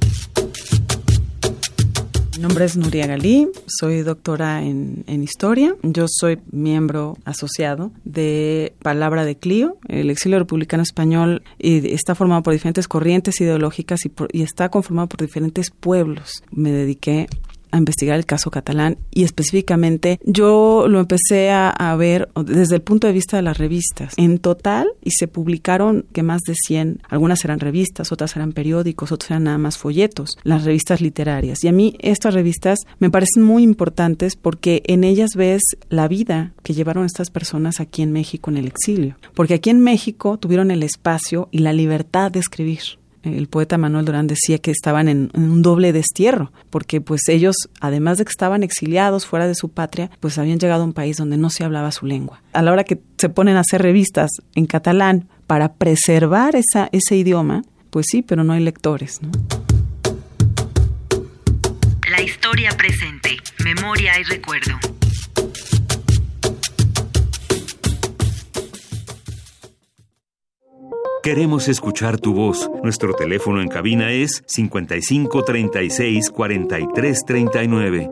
Mi nombre es Nuria Galí, soy doctora en, Historia. Yo soy miembro asociado de Palabra de Clio. El exilio republicano español y está formado por diferentes corrientes ideológicas y, y está conformado por diferentes pueblos. Me dediqué a investigar el caso catalán y específicamente yo lo empecé a, ver desde el punto de vista de las revistas. En total, y se publicaron que más de 100, algunas eran revistas, otras eran periódicos, otras eran nada más folletos, las revistas literarias. Y a mí estas revistas me parecen muy importantes porque en ellas ves la vida que llevaron estas personas aquí en México en el exilio. Porque aquí en México tuvieron el espacio y la libertad de escribir el poeta Manuel Durán decía que estaban en, un doble destierro, porque pues ellos, además de que estaban exiliados fuera de su patria, pues habían llegado a un país donde no se hablaba su lengua. A la hora que se ponen a hacer revistas en catalán para preservar ese idioma, pues sí, pero no hay lectores. La historia presente, memoria y recuerdo. Queremos escuchar tu voz. Nuestro teléfono en cabina es 55 36 43 39.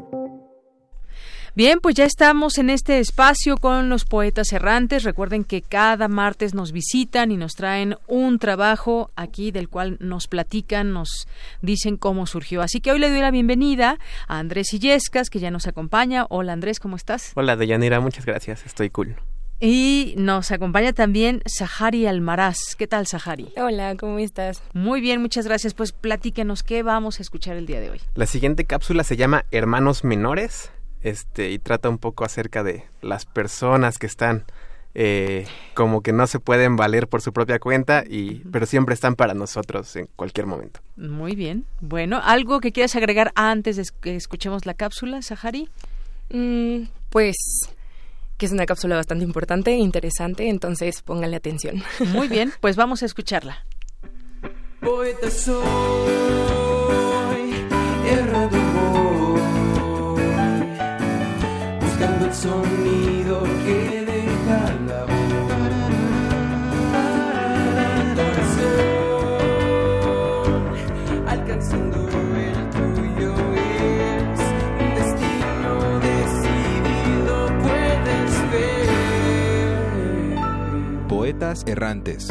Bien, pues ya estamos en este espacio con los poetas errantes. Recuerden que cada martes nos visitan y nos traen un trabajo aquí del cual nos platican, nos dicen cómo surgió. Así que hoy le doy la bienvenida a Andrés Illescas, que ya nos acompaña. Hola Andrés, ¿cómo estás? Hola Deyanira, muchas gracias, estoy cool. Y nos acompaña también Sahari Almaraz. ¿Qué tal, Sahari? Hola, ¿cómo estás? Muy bien, muchas gracias. Pues platíquenos qué vamos a escuchar el día de hoy. La siguiente cápsula se llama Hermanos Menores este, y trata un poco acerca de las personas que están eh, como que no se pueden valer por su propia cuenta, y, pero siempre están para nosotros en cualquier momento. Muy bien. Bueno, ¿algo que quieras agregar antes de que escuchemos la cápsula, Sahari? Mm, pues que es una cápsula bastante importante e interesante, entonces pónganle atención. Muy bien, pues vamos a escucharla. Poeta soy, buscando el sonido errantes.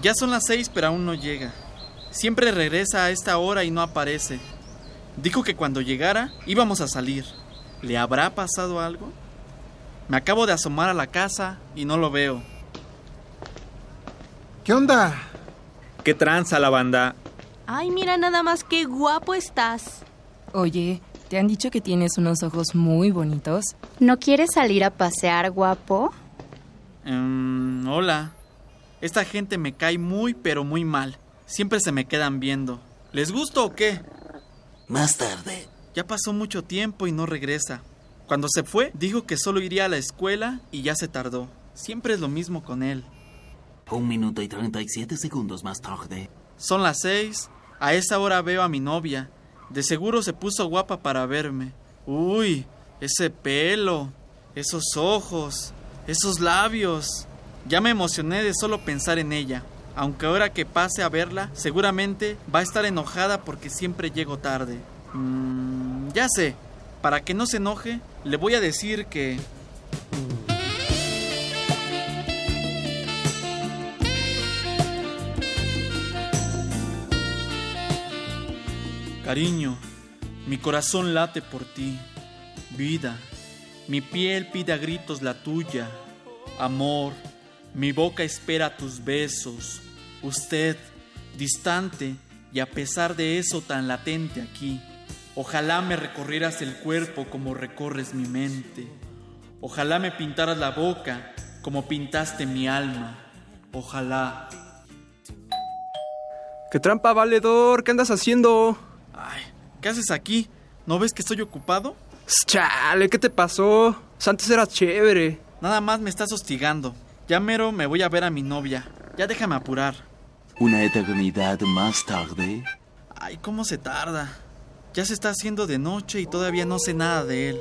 Ya son las seis, pero aún no llega. Siempre regresa a esta hora y no aparece. Dijo que cuando llegara íbamos a salir. ¿Le habrá pasado algo? Me acabo de asomar a la casa y no lo veo. ¿Qué onda? ¿Qué tranza la banda? Ay, mira nada más qué guapo estás. Oye, ¿te han dicho que tienes unos ojos muy bonitos? ¿No quieres salir a pasear, guapo? Um, hola. Esta gente me cae muy, pero muy mal. Siempre se me quedan viendo. ¿Les gusto o qué? Más tarde. Ya pasó mucho tiempo y no regresa. Cuando se fue, dijo que solo iría a la escuela y ya se tardó. Siempre es lo mismo con él. Un minuto y 37 segundos más tarde. Son las seis. A esa hora veo a mi novia. De seguro se puso guapa para verme. Uy, ese pelo, esos ojos, esos labios. Ya me emocioné de solo pensar en ella. Aunque ahora que pase a verla, seguramente va a estar enojada porque siempre llego tarde. Mm, ya sé, para que no se enoje, le voy a decir que... Cariño, mi corazón late por ti. Vida, mi piel pide a gritos la tuya. Amor, mi boca espera tus besos. Usted, distante y a pesar de eso tan latente aquí. Ojalá me recorrieras el cuerpo como recorres mi mente. Ojalá me pintaras la boca como pintaste mi alma. Ojalá. ¡Qué trampa, valedor! ¿Qué andas haciendo? ¿Qué haces aquí? ¿No ves que estoy ocupado? Chale, ¿qué te pasó? Antes eras chévere. Nada más me estás hostigando. Ya mero me voy a ver a mi novia. Ya déjame apurar. Una eternidad más tarde. Ay, ¿cómo se tarda? Ya se está haciendo de noche y todavía no sé nada de él.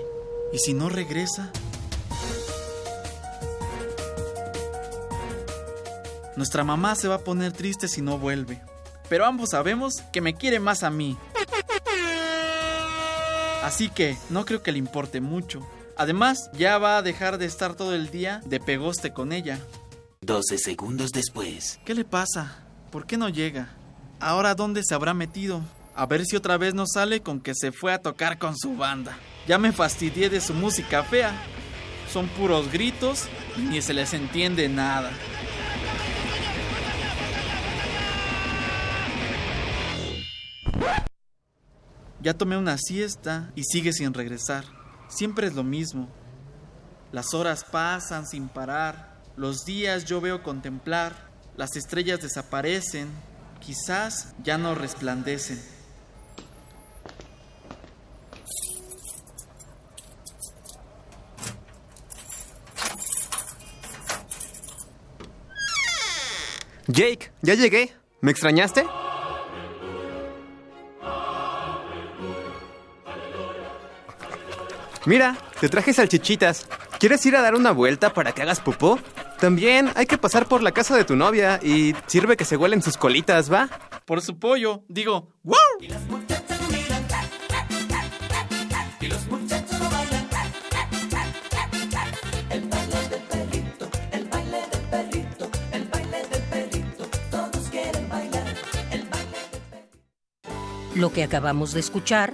¿Y si no regresa? Nuestra mamá se va a poner triste si no vuelve. Pero ambos sabemos que me quiere más a mí. Así que no creo que le importe mucho. Además, ya va a dejar de estar todo el día de pegoste con ella. 12 segundos después. ¿Qué le pasa? ¿Por qué no llega? ¿Ahora dónde se habrá metido? A ver si otra vez no sale con que se fue a tocar con su banda. Ya me fastidié de su música fea. Son puros gritos y ni se les entiende nada. Ya tomé una siesta y sigue sin regresar. Siempre es lo mismo. Las horas pasan sin parar. Los días yo veo contemplar. Las estrellas desaparecen. Quizás ya no resplandecen. Jake, ya llegué. ¿Me extrañaste? Mira, te traje salchichitas. ¿Quieres ir a dar una vuelta para que hagas popó? También hay que pasar por la casa de tu novia y sirve que se huelen sus colitas, ¿va? Por su pollo, digo, ¡wow! Lo que acabamos de escuchar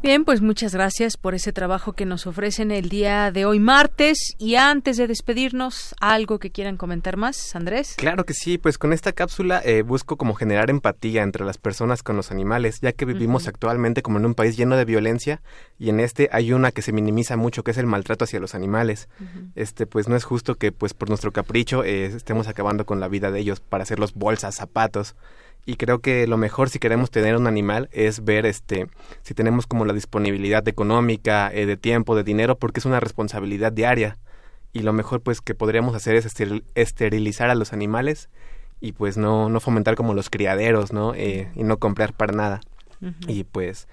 Bien, pues muchas gracias por ese trabajo que nos ofrecen el día de hoy martes. Y antes de despedirnos, ¿algo que quieran comentar más, Andrés? Claro que sí, pues con esta cápsula eh, busco como generar empatía entre las personas con los animales, ya que vivimos actualmente como en un país lleno de violencia y en este hay una que se minimiza mucho, que es el maltrato hacia los animales. Este, pues no es justo que pues por nuestro capricho eh, estemos acabando con la vida de ellos para hacerlos bolsas, zapatos. Y creo que lo mejor si queremos tener un animal es ver este si tenemos como la disponibilidad económica, eh, de tiempo, de dinero, porque es una responsabilidad diaria. Y lo mejor pues que podríamos hacer es esteril- esterilizar a los animales y pues no, no fomentar como los criaderos, ¿no? Eh, y no comprar para nada. Y pues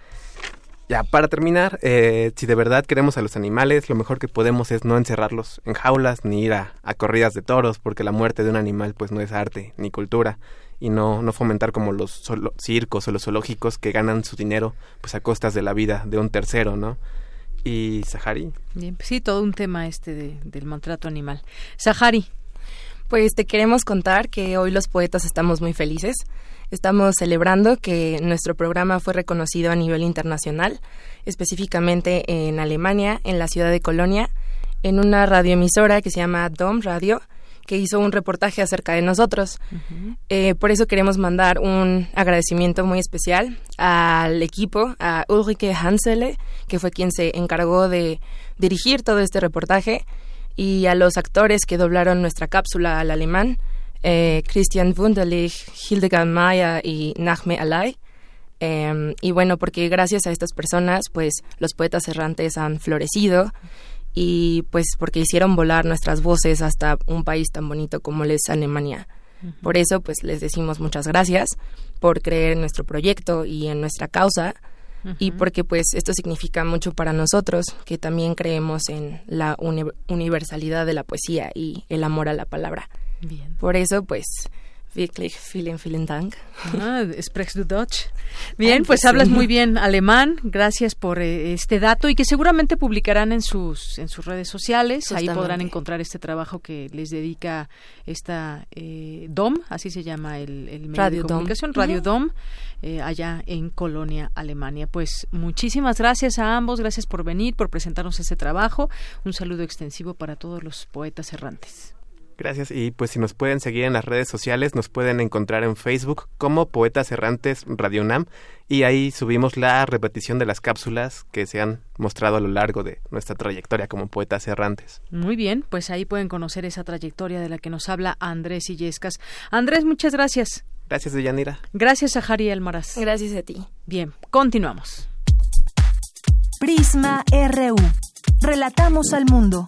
ya para terminar, eh, si de verdad queremos a los animales, lo mejor que podemos es no encerrarlos en jaulas ni ir a, a corridas de toros, porque la muerte de un animal pues no es arte ni cultura y no, no fomentar como los zoolo- circos o los zoológicos que ganan su dinero pues a costas de la vida de un tercero, ¿no? y Sahari. Bien, pues sí, todo un tema este de, del maltrato animal. Sahari. Pues te queremos contar que hoy los poetas estamos muy felices. Estamos celebrando que nuestro programa fue reconocido a nivel internacional, específicamente en Alemania, en la ciudad de Colonia, en una radioemisora que se llama Dom Radio, que hizo un reportaje acerca de nosotros. Eh, por eso queremos mandar un agradecimiento muy especial al equipo, a Ulrike Hansele, que fue quien se encargó de dirigir todo este reportaje, y a los actores que doblaron nuestra cápsula al alemán, eh, Christian Wunderlich, Hildegard Maya y Nachme Alay. Em, y bueno, porque gracias a estas personas, pues los poetas errantes han florecido y pues porque hicieron volar nuestras voces hasta un país tan bonito como es Alemania. Por eso, pues les decimos muchas gracias por creer en nuestro proyecto y en nuestra causa y porque pues esto significa mucho para nosotros que también creemos en la universalidad de la poesía y el amor a la palabra. Por eso, pues Wirklich, vielen, vielen Dank. Ah, sprichst du Deutsch? Bien, pues hablas muy bien alemán. Gracias por eh, este dato y que seguramente publicarán en sus en sus redes sociales. Ahí podrán encontrar este trabajo que les dedica esta eh, DOM, así se llama el, el medio Radio de comunicación, Dom. Radio DOM, eh, allá en Colonia, Alemania. Pues muchísimas gracias a ambos, gracias por venir, por presentarnos este trabajo. Un saludo extensivo para todos los poetas errantes. Gracias. Y pues si nos pueden seguir en las redes sociales, nos pueden encontrar en Facebook como Poetas Errantes Radio UNAM y ahí subimos la repetición de las cápsulas que se han mostrado a lo largo de nuestra trayectoria como Poetas Errantes. Muy bien, pues ahí pueden conocer esa trayectoria de la que nos habla Andrés Illescas. Andrés, muchas gracias. Gracias, Deyanira. Gracias a Jari Almaraz. Gracias a ti. Bien, continuamos. Prisma RU. Relatamos al mundo.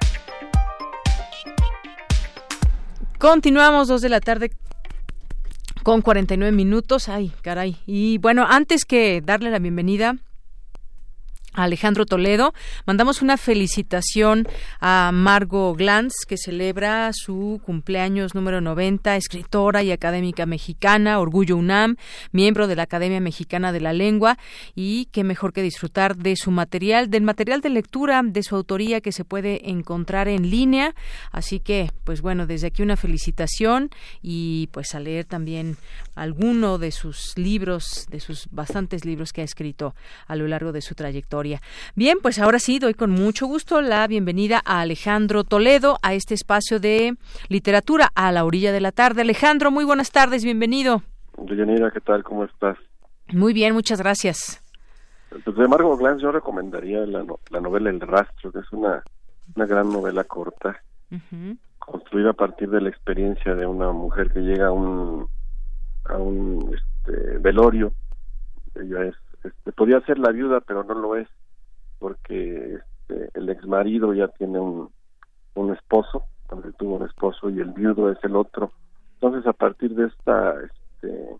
Continuamos dos de la tarde con 49 minutos. Ay, caray. Y bueno, antes que darle la bienvenida Alejandro Toledo. Mandamos una felicitación a Margo Glantz, que celebra su cumpleaños número 90, escritora y académica mexicana, Orgullo UNAM, miembro de la Academia Mexicana de la Lengua, y qué mejor que disfrutar de su material, del material de lectura de su autoría que se puede encontrar en línea. Así que, pues bueno, desde aquí una felicitación y pues a leer también alguno de sus libros, de sus bastantes libros que ha escrito a lo largo de su trayectoria. Bien, pues ahora sí doy con mucho gusto la bienvenida a Alejandro Toledo a este espacio de literatura a la orilla de la tarde. Alejandro, muy buenas tardes, bienvenido. Deyanira, ¿qué tal? ¿Cómo estás? Muy bien, muchas gracias. Pues de Margot Glantz yo recomendaría la, novela El Rastro, que es una, una gran novela corta, construida a partir de la experiencia de una mujer que llega a un a un este, velorio. Ella es, este, podía ser la viuda, pero no lo es, porque este, el ex marido ya tiene un, un esposo, donde tuvo un esposo y el viudo es el otro. Entonces, a partir de esta, este,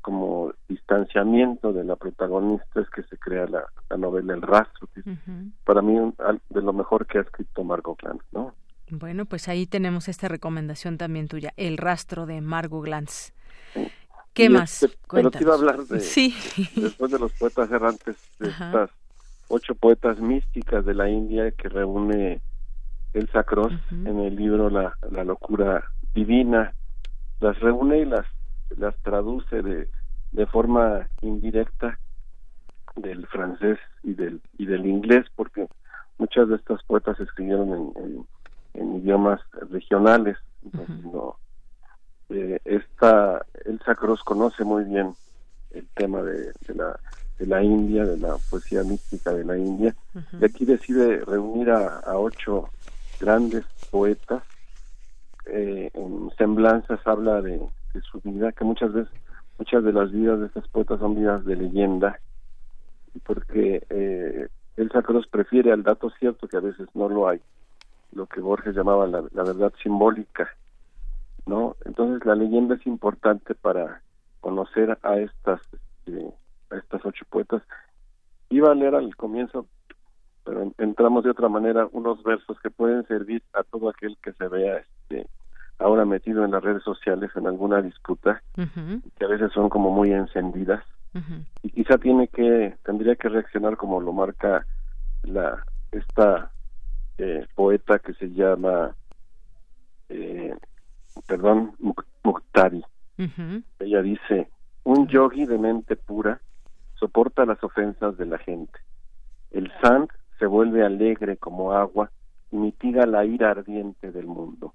como distanciamiento de la protagonista es que se crea la, novela El Rastro, para mí de lo mejor que ha escrito Margot Glantz, ¿no? Bueno, pues ahí tenemos esta recomendación también tuya, El Rastro de Margot Glantz. ¿Qué más? Este, pero te iba a hablar de, sí. después de los poetas errantes, de estas ocho poetas místicas de la India que reúne Elsa Cross en el libro la, la locura divina, las reúne y las, las traduce de, de forma indirecta del francés y del, y del inglés, porque muchas de estas poetas escribieron en, en, idiomas regionales, entonces no, eh, esta Elsa Cross conoce muy bien el tema de, la de la India, de la poesía mística de la India, y aquí decide reunir a, ocho grandes poetas. Eh, en semblanzas habla de, su vida, que muchas veces, muchas de las vidas de estas poetas son vidas de leyenda, porque eh, el Sacros prefiere al dato cierto que a veces no lo hay, lo que Borges llamaba la, verdad simbólica, ¿no? Entonces la leyenda es importante para conocer a estas este, a estas ocho poetas. Iba a leer al comienzo, pero entramos de otra manera unos versos que pueden servir a todo aquel que se vea este ahora metido en las redes sociales en alguna disputa, que a veces son como muy encendidas y quizá tiene que tendría que reaccionar como lo marca la esta eh, poeta que se llama eh, perdón Muktari ella dice un yogi de mente pura soporta las ofensas de la gente. El sant se vuelve alegre como agua y mitiga la ira ardiente del mundo.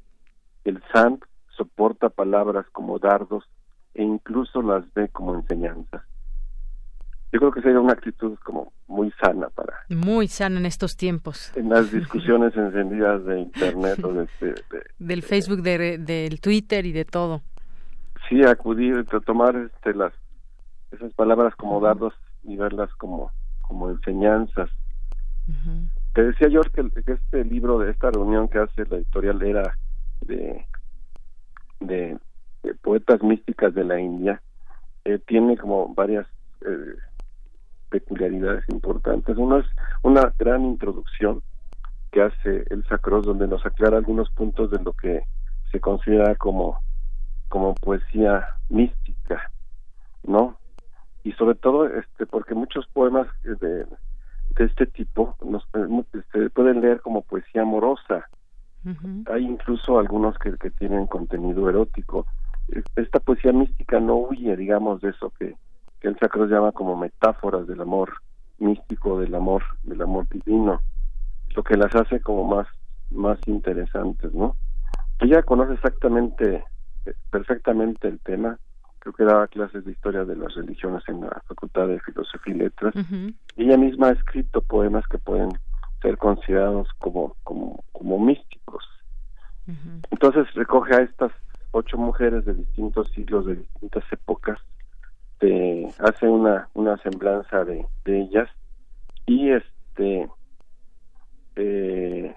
El sant soporta palabras como dardos e incluso las ve como enseñanzas yo creo que sería una actitud como muy sana para muy sana en estos tiempos. En las discusiones encendidas de internet o de, del Facebook de, del Twitter y de todo. Sí acudir tomar este las esas palabras como dardos y verlas como como enseñanzas. Te decía yo que, este libro de esta reunión que hace la editorial era de, de, poetas místicas de la India eh, tiene como varias eh, peculiaridades importantes. Uno es una gran introducción que hace el Sacros, donde nos aclara algunos puntos de lo que se considera como, como poesía mística, ¿no? Y sobre todo, este, porque muchos poemas de, de este tipo nos se pueden leer como poesía amorosa. Hay incluso algunos que, que tienen contenido erótico. Esta poesía mística no huye, digamos, de eso que, que el sacro llama como metáforas del amor místico, del amor, del amor divino, lo que las hace como más, más interesantes, ¿no? Ella conoce exactamente, eh, perfectamente el tema, creo que daba clases de historia de las religiones en la Facultad de Filosofía y Letras, ella misma ha escrito poemas que pueden ser considerados como, como, como místicos. Entonces recoge a estas ocho mujeres de distintos siglos, de distintas épocas, este, hace una una semblanza de, ellas. Y este eh,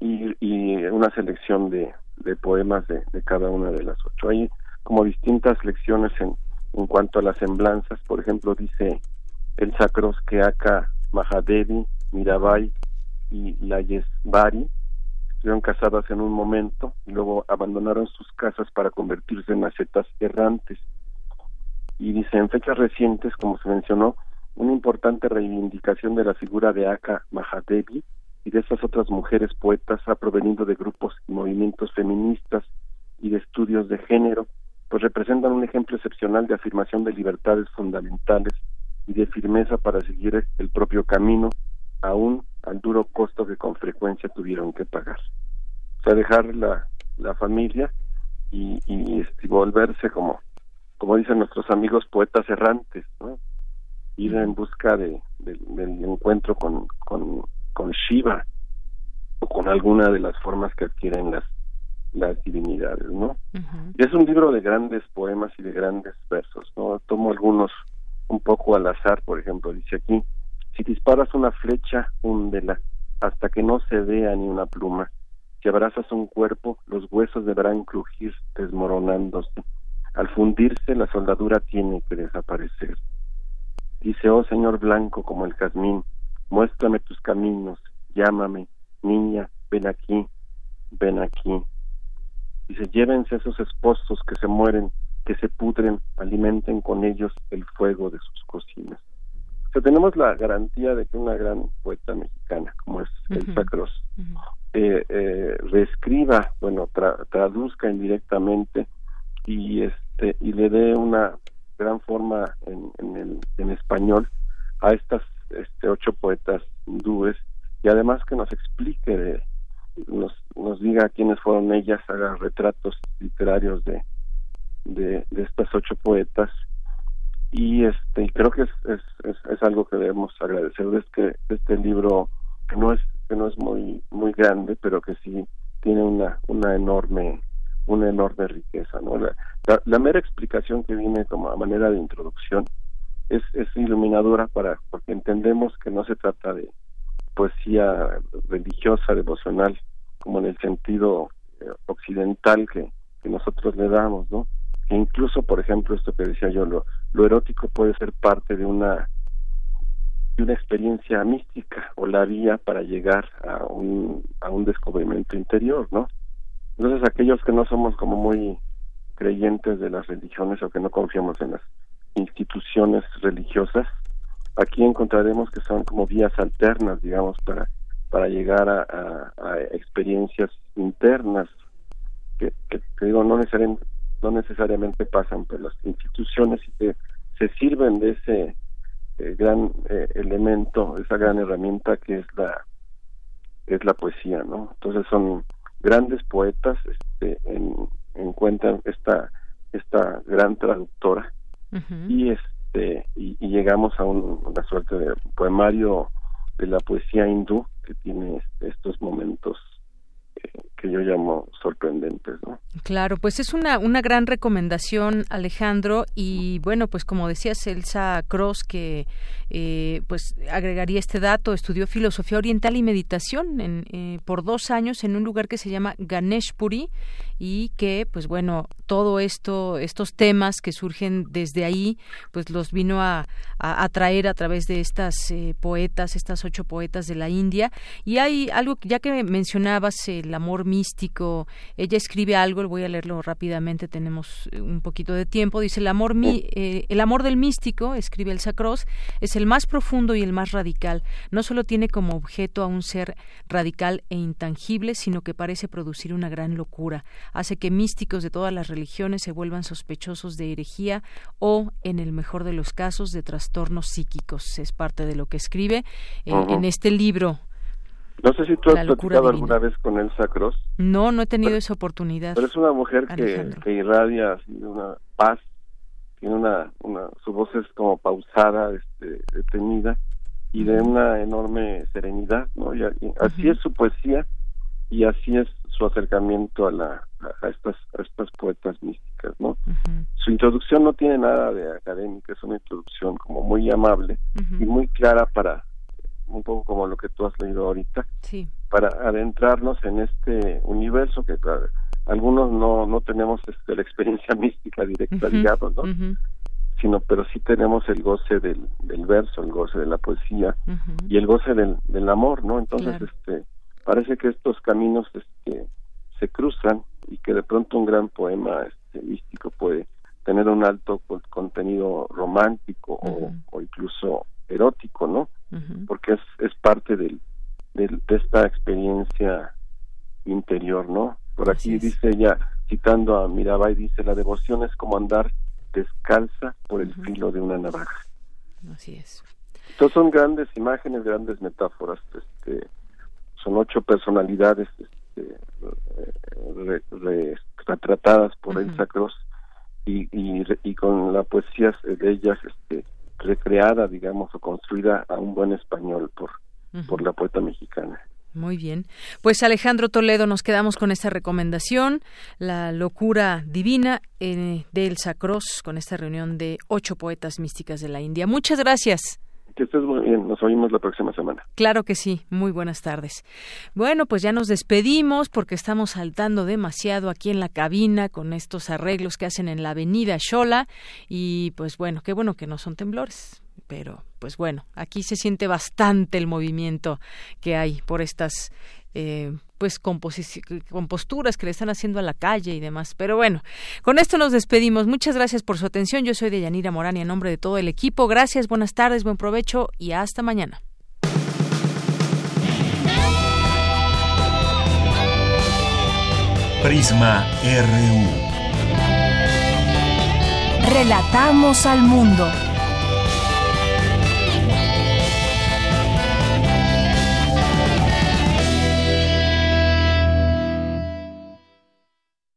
y, una selección de, poemas de, cada una de las ocho. Hay como distintas lecciones en, en cuanto a las semblanzas. Por ejemplo dice el Sacros que Aka Mahadevi Mirabai y la Yesbari estuvieron casadas en un momento y luego abandonaron sus casas para convertirse en ascetas errantes y dice en fechas recientes, como se mencionó, una importante reivindicación de la figura de Aka Mahadevi y de esas otras mujeres poetas ha provenido de grupos y movimientos feministas y de estudios de género, pues representan un ejemplo excepcional de afirmación de libertades fundamentales y de firmeza para seguir el propio camino, aún al duro costo que con frecuencia tuvieron que pagar. O sea, dejar la, la familia y, y, y volverse como como dicen nuestros amigos poetas errantes, ¿no? ir en busca de, del encuentro con, con, con Shiva o con alguna de las formas que adquieren las las divinidades, ¿no? Y es un libro de grandes poemas y de grandes versos, ¿no? Tomo algunos un poco al azar, por ejemplo, dice aquí, si disparas una flecha, húndela hasta que no se vea ni una pluma. Si abrazas un cuerpo, los huesos deberán crujir desmoronándose. Al fundirse, la soldadura tiene que desaparecer. Dice, oh Señor blanco como el jazmín, muéstrame tus caminos, llámame, niña, ven aquí, ven aquí. Dice, llévense esos esposos que se mueren, que se pudren, alimenten con ellos el fuego de sus cocinas. O sea, tenemos la garantía de que una gran poeta mexicana, como es el Sacros, eh, eh, reescriba, bueno, traduzca indirectamente y este y le dé una gran forma en, en, el, en español a estas este, ocho poetas hindúes y además que nos explique nos, nos diga quiénes fueron ellas haga retratos literarios de, de, estas ocho poetas. Y este creo que es, es, es, algo que debemos agradecer de este, este libro que no es que no es muy muy grande pero que sí tiene una una enorme una enorme riqueza. ¿no? La, mera explicación que viene como a manera de introducción es, es iluminadora para porque entendemos que no se trata de poesía religiosa, devocional, como en el sentido eh, occidental que, nosotros le damos, ¿no? Que incluso, por ejemplo, esto que decía yo, lo, lo erótico puede ser parte de una de una experiencia mística o la vía para llegar a un, a un descubrimiento interior, ¿no? Entonces aquellos que no somos como muy creyentes de las religiones o que no confiamos en las instituciones religiosas, aquí encontraremos que son como vías alternas, digamos, para, para llegar a, experiencias internas que, que, digo, no necesariamente, no necesariamente pasan por las instituciones y que se sirven de ese eh, gran eh, elemento, esa gran herramienta que es la es la poesía, ¿no? Entonces son grandes poetas, este, en, encuentran esta esta gran traductora. Y este y, llegamos a una suerte de poemario de la poesía hindú que tiene este, estos momentos que yo llamo sorprendentes, ¿no? Claro, pues es una, una gran recomendación, Alejandro, y bueno, pues como decías, Elsa Cross, que eh, pues agregaría este dato, estudió filosofía oriental y meditación en, eh, por dos años en un lugar que se llama Ganeshpuri y que, pues bueno, todo esto, estos temas que surgen desde ahí, pues los vino a, a, traer a través de estas eh, poetas, estas ocho poetas de la India. Y hay algo, ya que mencionabas el amor místico, ella escribe algo, voy a leerlo rápidamente, tenemos eh, un poquito de tiempo, dice el amor, mi, eh, el amor del místico, escribe el Sacros, es el más profundo y el más radical. No solo tiene como objeto a un ser radical e intangible, sino que parece producir una gran locura hace que místicos de todas las religiones se vuelvan sospechosos de herejía o, en el mejor de los casos, de trastornos psíquicos. Es parte de lo que escribe eh, en este libro. No sé si tú has platicado alguna vez con Elsa Cross. No, no he tenido esa oportunidad. Pero es una mujer que, que, irradia una paz, tiene una, una, su voz es como pausada, este, detenida y de una enorme serenidad, ¿no? Y, así es su poesía y así es su acercamiento a la a estas a estas poetas místicas no su introducción no tiene nada de académica es una introducción como muy amable y muy clara para un poco como lo que tú has leído ahorita sí. para adentrarnos en este universo que algunos no no tenemos este, la experiencia mística directa digamos no sino pero sí tenemos el goce del, del verso el goce de la poesía y el goce del, del amor no entonces este parece que estos caminos este, se cruzan y que de pronto un gran poema este, místico puede tener un alto contenido romántico o, incluso erótico, ¿no? Porque es, es parte del, de esta experiencia interior, ¿no? Por aquí dice ella, citando a Mirabai, dice, la devoción es como andar descalza por el filo de una navaja. Así es. Entonces son grandes imágenes, grandes metáforas, este, son ocho personalidades este, retratadas por el Elsa Cross y, y, con la poesía de ellas este, recreada, digamos, o construida a un buen español por, por la poeta mexicana. Muy bien. Pues Alejandro Toledo, nos quedamos con esta recomendación, La locura divina eh, de Elsa Cross, con esta reunión de ocho poetas místicas de la India. Muchas gracias. Que estés muy bien. Nos oímos la próxima semana. Claro que sí. Muy buenas tardes. Bueno, pues ya nos despedimos porque estamos saltando demasiado aquí en la cabina con estos arreglos que hacen en la avenida Shola. Y pues bueno, qué bueno que no son temblores. Pero pues bueno, aquí se siente bastante el movimiento que hay por estas eh, pues composturas que le están haciendo a la calle y demás. Pero bueno, con esto nos despedimos. Muchas gracias por su atención. Yo soy Deyanira Morán y en nombre de todo el equipo, gracias, buenas tardes, buen provecho y hasta mañana. Prisma RU. Relatamos al mundo.